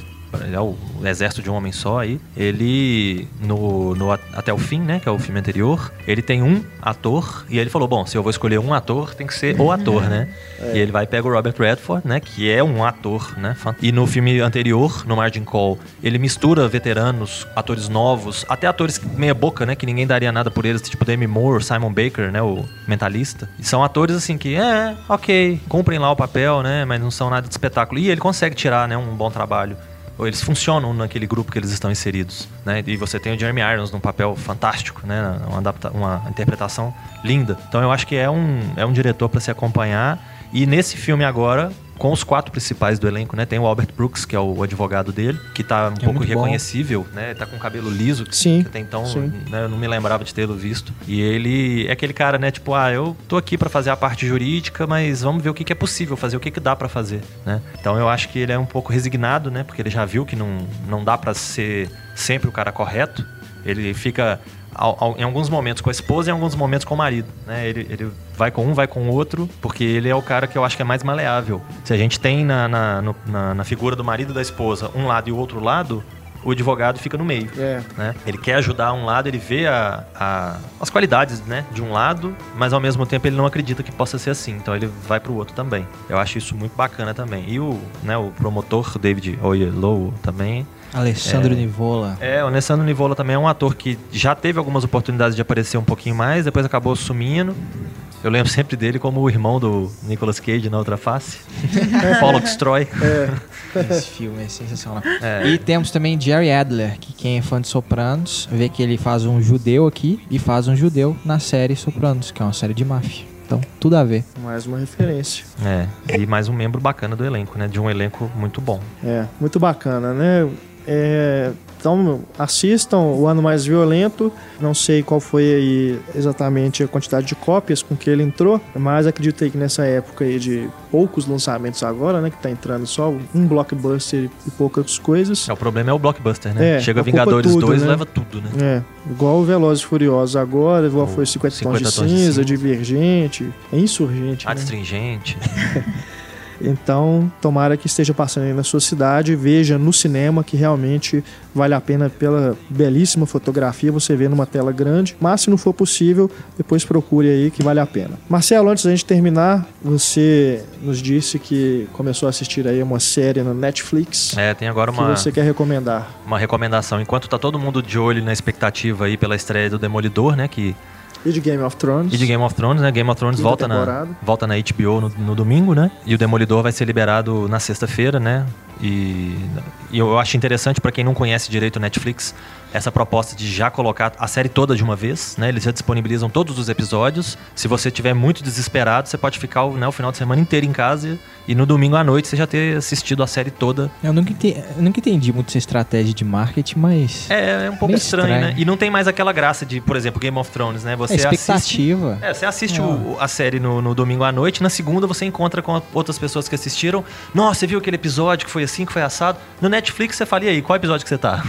é o exército de um homem só aí. Ele, no, no Até o Fim, né, que é o filme anterior, ele tem um ator, e ele falou, bom, se eu vou escolher um ator, tem que ser o ator, né? E ele vai e pega o Robert Redford, né, que é um ator, né? E no filme anterior, no Margin Call, ele mistura veteranos, atores novos, até atores meia boca, né, que ninguém daria nada por eles, tipo Demi Moore, Simon Baker, né, o mentalista. E são atores assim que, é, ok, cumprem lá o papel, né, mas não são nada de espetáculo. E ele consegue tirar, né, um bom trabalho. Eles funcionam naquele grupo que eles estão inseridos, né? E você tem o Jeremy Irons num papel fantástico, né? Uma, adapta uma interpretação linda. Então eu acho que é um, é um diretor para se acompanhar. E nesse filme agora, com os quatro principais do elenco, né? Tem o Albert Brooks, que é o advogado dele, que tá um é pouco muito bom. reconhecível, né? Tá com o cabelo liso, que, Sim, que até então né, eu não me lembrava de tê-lo visto. E ele é aquele cara, né? Tipo, ah, eu tô aqui pra fazer a parte jurídica, mas vamos ver o que, que é possível fazer, o que, que dá pra fazer, né? Então eu acho que ele é um pouco resignado, né? Porque ele já viu que não, não dá pra ser sempre o cara correto. Ele fica ao- ao- em alguns momentos com a esposa e em alguns momentos com o marido, né? Ele, ele vai com um, vai com o outro, porque ele é o cara que eu acho que é mais maleável. Se a gente tem na, na, no- na, na figura do marido e da esposa um lado e o outro lado, o advogado fica no meio É. né? Ele quer ajudar um lado, ele vê a, a- as qualidades né, de um lado, mas ao mesmo tempo ele não acredita que possa ser assim, então ele vai pro outro também. Eu acho isso muito bacana também. E o, né, o promotor, David Oyelowo, também. Alessandro É. Nivola. É, o Alessandro Nivola também é um ator que já teve algumas oportunidades de aparecer um pouquinho mais, depois acabou sumindo. Eu lembro sempre dele como o irmão do Nicolas Cage na outra face. *laughs* Pollock Troy. *laughs* Esse filme é sensacional. É. E temos também Jerry Adler, que quem é fã de Sopranos, vê que ele faz um judeu aqui e faz um judeu na série Sopranos, que é uma série de máfia. Então, tudo a ver. Mais uma referência. É, e mais um membro bacana do elenco, né? De um elenco muito bom. É, muito bacana, né? É, então, assistam O Ano Mais Violento. Não sei qual foi aí exatamente a quantidade de cópias com que ele entrou, mas acredito que nessa época aí de poucos lançamentos agora, né? Que tá entrando só um blockbuster e poucas coisas. É, o problema é o blockbuster, né? É, Chega Vingadores tudo, 2 né? leva tudo, né? É, igual o Velozes e Furiosos agora, igual O foi 50, 50 Tons de Tons de Cinza, Cinza. Divergente, é Insurgente. né? *laughs* Então, tomara que esteja passando aí na sua cidade, veja no cinema que realmente vale a pena pela belíssima fotografia você vê numa tela grande. Mas se não for possível, depois procure aí que vale a pena. Marcelo, antes da gente terminar, você nos disse que começou a assistir aí uma série na Netflix É, tem agora que uma, você quer recomendar. uma recomendação. Enquanto tá todo mundo de olho na expectativa aí pela estreia do Demolidor, né? Que, E de Game of Thrones. e de Game of Thrones, né? Game of Thrones Quinta volta na, volta na HBO no, no domingo, né? E o Demolidor vai ser liberado na sexta-feira, né? E, e eu acho interessante pra quem não conhece direito o Netflix essa proposta de já colocar a série toda de uma vez, né? Eles já disponibilizam todos os episódios. Se você estiver muito desesperado, você pode ficar né, o final de semana inteiro em casa e no domingo à noite você já ter assistido a série toda. Eu nunca, ente- eu nunca entendi muito essa estratégia de marketing, mas. É, é um pouco estranho, estranho. né? E não tem mais aquela graça de, por exemplo, Game of Thrones, né? Você é assiste expectativa. É, você assiste É. o- a série no, no domingo à noite, na segunda você encontra com outras pessoas que assistiram. Nossa, você viu aquele episódio que foi assim, que foi assado? No Netflix você fala, e aí, qual episódio que você tá?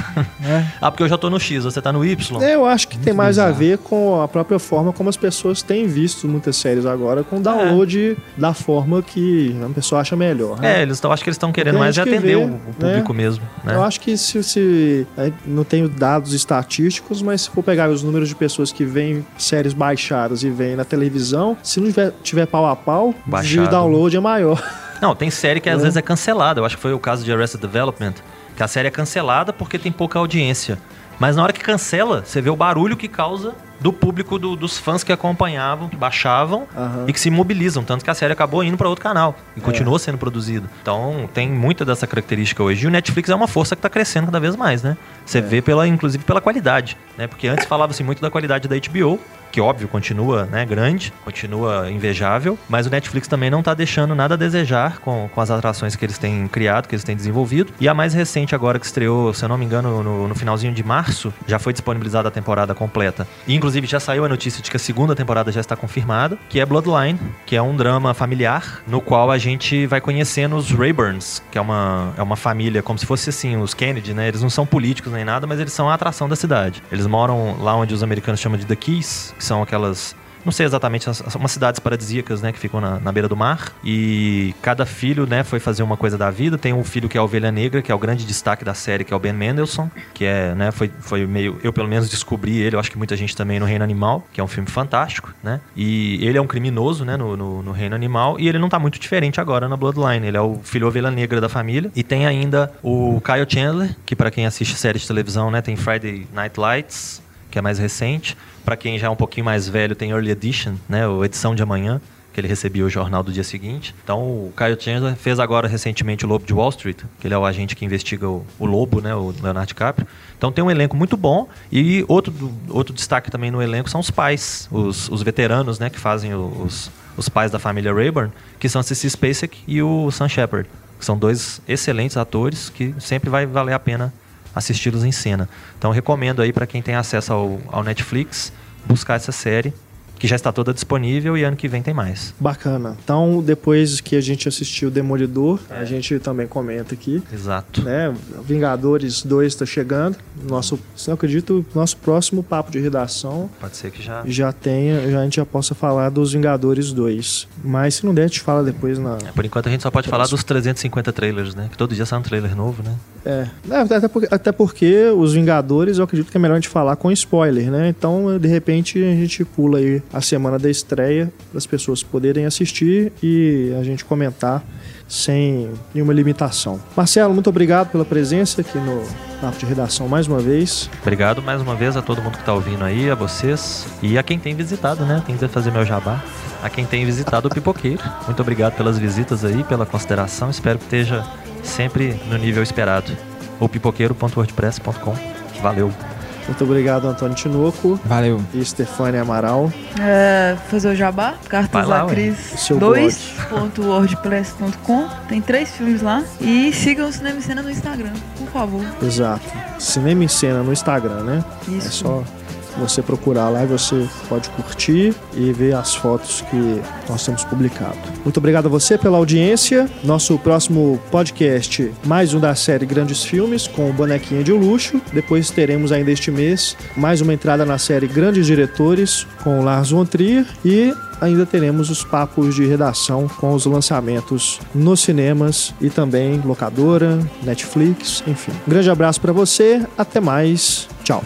É. *laughs* ah, porque eu já tô no X, você tá no Y. É, eu acho que tem mais a bizarro. ver com a própria forma como as pessoas têm visto muitas séries agora, com o download da forma que a pessoa acha melhor. né? É, eles tão, acho que eles estão querendo mais é que atender o, o público mesmo, né? Eu acho que se, se é, não tenho dados estatísticos, mas se for pegar os números de pessoas que veem séries baixadas e veem na televisão, se não tiver, tiver pau a pau, o Baixado. download é maior. Não, tem série que às É. vezes é cancelada. Eu acho que foi o caso de Arrested Development, que a série é cancelada porque tem pouca audiência. Mas na hora que cancela, você vê o barulho que causa do público, do- dos fãs que acompanhavam, que baixavam Aham. e que se mobilizam. Tanto que a série acabou indo para outro canal É. e continuou sendo produzida. Então tem muita dessa característica hoje. E o Netflix é uma força que está crescendo cada vez mais, né? Você vê, pela, inclusive, pela qualidade. Né? Porque antes falava-se muito da qualidade da HBO, que óbvio continua né, grande, continua invejável, mas o Netflix também não está deixando nada a desejar com, com as atrações que eles têm criado, que eles têm desenvolvido. E a mais recente agora que estreou, se eu não me engano, no, no finalzinho de março, já foi disponibilizada a temporada completa. E inclusive já saiu a notícia de que a segunda temporada já está confirmada, que é Bloodline, que é um drama familiar no qual a gente vai conhecendo os Rayburns, que é uma, é uma família como se fosse assim, os Kennedy, né? Eles não são políticos nem nada, mas eles são a atração da cidade. Eles moram lá onde os americanos chamam de The Keys, que são aquelas não sei exatamente, as- umas cidades paradisíacas, né, que ficam na, na beira do mar. E cada filho, né, foi fazer uma coisa da vida. Tem um filho que é a Ovelha Negra, que é o grande destaque da série, que é o Ben Mendelsohn, que é, né, foi, foi meio, eu pelo menos descobri ele, eu acho que muita gente também no Reino Animal, que é um filme fantástico, né? E ele é um criminoso, né, no, no, no Reino Animal, e ele não tá muito diferente agora na Bloodline. Ele é o filho Ovelha Negra da família. E tem ainda o Kyle Chandler, que para quem assiste série de televisão, né, tem Friday Night Lights, que é mais recente. Para quem já é um pouquinho mais velho, tem Early Edition, né, ou Edição de Amanhã, que ele recebia o jornal do dia seguinte. Então, o Kyle Chandler fez agora recentemente o Lobo de Wall Street, que ele é o agente que investiga o, o Lobo, né, o Leonardo DiCaprio. Então, tem um elenco muito bom. E outro, outro destaque também no elenco são os pais, os, os veteranos, né, que fazem os, os pais da família Rayburn, que são a Cissy Spacek e o Sam Shepard, que são dois excelentes atores que sempre vai valer a pena assisti-los em cena. Então recomendo aí para quem tem acesso ao, ao Netflix buscar essa série, que já está toda disponível e ano que vem tem mais. Bacana. Então, depois que a gente assistiu Demolidor, a gente também comenta aqui. Exato. Né? Vingadores 2 está chegando. Nosso, se eu acredito, nosso próximo papo de redação Pode ser que já. já tenha, já a gente já possa falar dos Vingadores 2. Mas se não der, a gente fala depois na. Por enquanto a gente só pode falar dos 350 trailers, né? Que todo dia sai um trailer novo, né? É, É, até porque, até porque os Vingadores eu acredito que é melhor a gente falar com spoiler, né? Então, de repente, a gente pula aí a semana da estreia para as pessoas poderem assistir e a gente comentar sem nenhuma limitação. Marcelo, muito obrigado pela presença aqui no Papo de Redação mais uma vez. Obrigado mais uma vez a todo mundo que está ouvindo aí, a vocês e a quem tem visitado, né? Tem que fazer meu jabá. A quem tem visitado o Pipoqueiro. Muito obrigado pelas visitas aí, pela consideração. Espero que esteja sempre no nível esperado. O pipoqueiro.wordpress.com. Valeu. Muito obrigado, Antônio Tinoco Valeu. e Stefania Amaral. É, fazer o jabá, Cartas lá, da. Cris Seu 2.wordpress.com. Tem três filmes lá. E sigam o Cinema e Cena no Instagram, por favor. Exato. Cinema em Cena no Instagram, né? É Isso. só você procurar lá e você pode curtir e ver as fotos que nós temos publicado. Muito obrigado a você pela audiência. Nosso próximo podcast, mais um da série Grandes Filmes, com o Bonequinha de Luxo. Depois teremos ainda este mês mais uma entrada na série Grandes Diretores, com o Lars von Trier. E ainda teremos os papos de redação com os lançamentos nos cinemas e também locadora, Netflix, enfim. Um grande abraço para você, até mais, tchau.